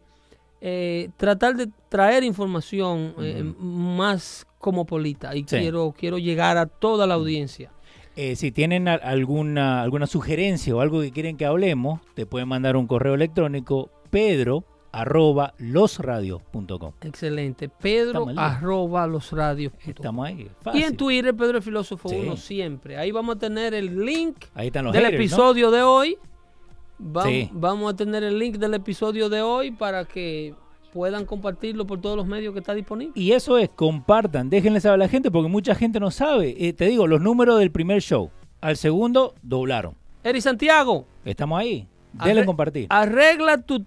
eh, tratar de traer información eh, más cosmopolita y Sí. quiero quiero llegar a toda la audiencia. Eh, si tienen alguna, alguna sugerencia o algo que quieren que hablemos, te pueden mandar un correo electrónico pedro arroba losradios.com. Excelente. Pedro arroba los radios. Estamos ahí. Y en Twitter, Pedro el Filósofo Sí. 1 siempre. Ahí vamos a tener el link Ahí están los del haters, ¿no? episodio de hoy. Vam- Sí. Vamos a tener el link del episodio de hoy para que puedan compartirlo por todos los medios que está disponible. Y eso es, compartan, déjenle saber a la gente porque mucha gente no sabe. Eh, te digo, los números del primer show al segundo doblaron. Eri Santiago, Estamos ahí. A compartir. arregla tu,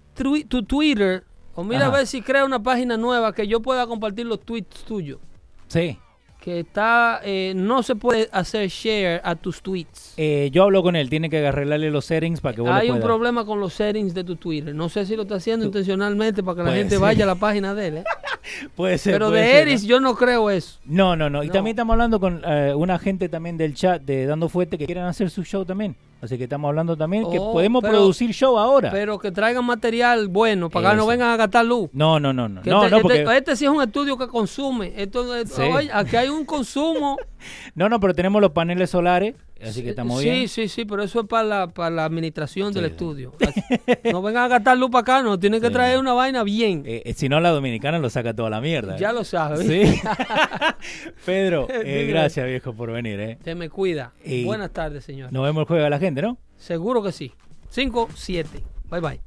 Twitter o mira Ajá. a ver si crea una página nueva que yo pueda compartir los tweets tuyos. Sí. Que está, eh, no se puede hacer share a tus tweets. Eh, yo hablo con él, tiene que arreglarle los settings para que vos Hay lo un problema con los settings de tu Twitter. No sé si lo está haciendo intencionalmente para que la Puede gente ser. vaya a la página de él. ¿eh? [LAUGHS] Puede ser. Pero puede de ser, Eris ¿no? yo no creo eso. No, no, no. Y No. también estamos hablando con eh, una gente también del chat de Dando Fuerte que quieren hacer su show también. Así que estamos hablando también que Oh, podemos pero- producir show ahora. Pero que traigan material bueno para que no vengan a gastar luz. no, no, no, no. Que No, este, no, este- porque, este sí es un estudio que consume. Esto, esto- Sí. oye, aquí hay un consumo. [LAUGHS] no, no, pero tenemos los paneles solares, así que estamos sí, bien. Sí, sí, pero eso es para la, para la administración del Sí, sí. estudio. [LAUGHS] No vengan a gastar luz para acá, no. Tienen que Sí. traer una vaina bien. Eh, eh, si no, la dominicana lo saca toda la mierda. ya lo sabes. Sí. [LAUGHS] Pedro, [LAUGHS] eh, gracias viejo por venir. Eh. Te me cuida. Y- Buenas tardes, señor. Nos vemos el jueves a la gente, ¿no? Seguro que sí. 5, 7. Bye bye.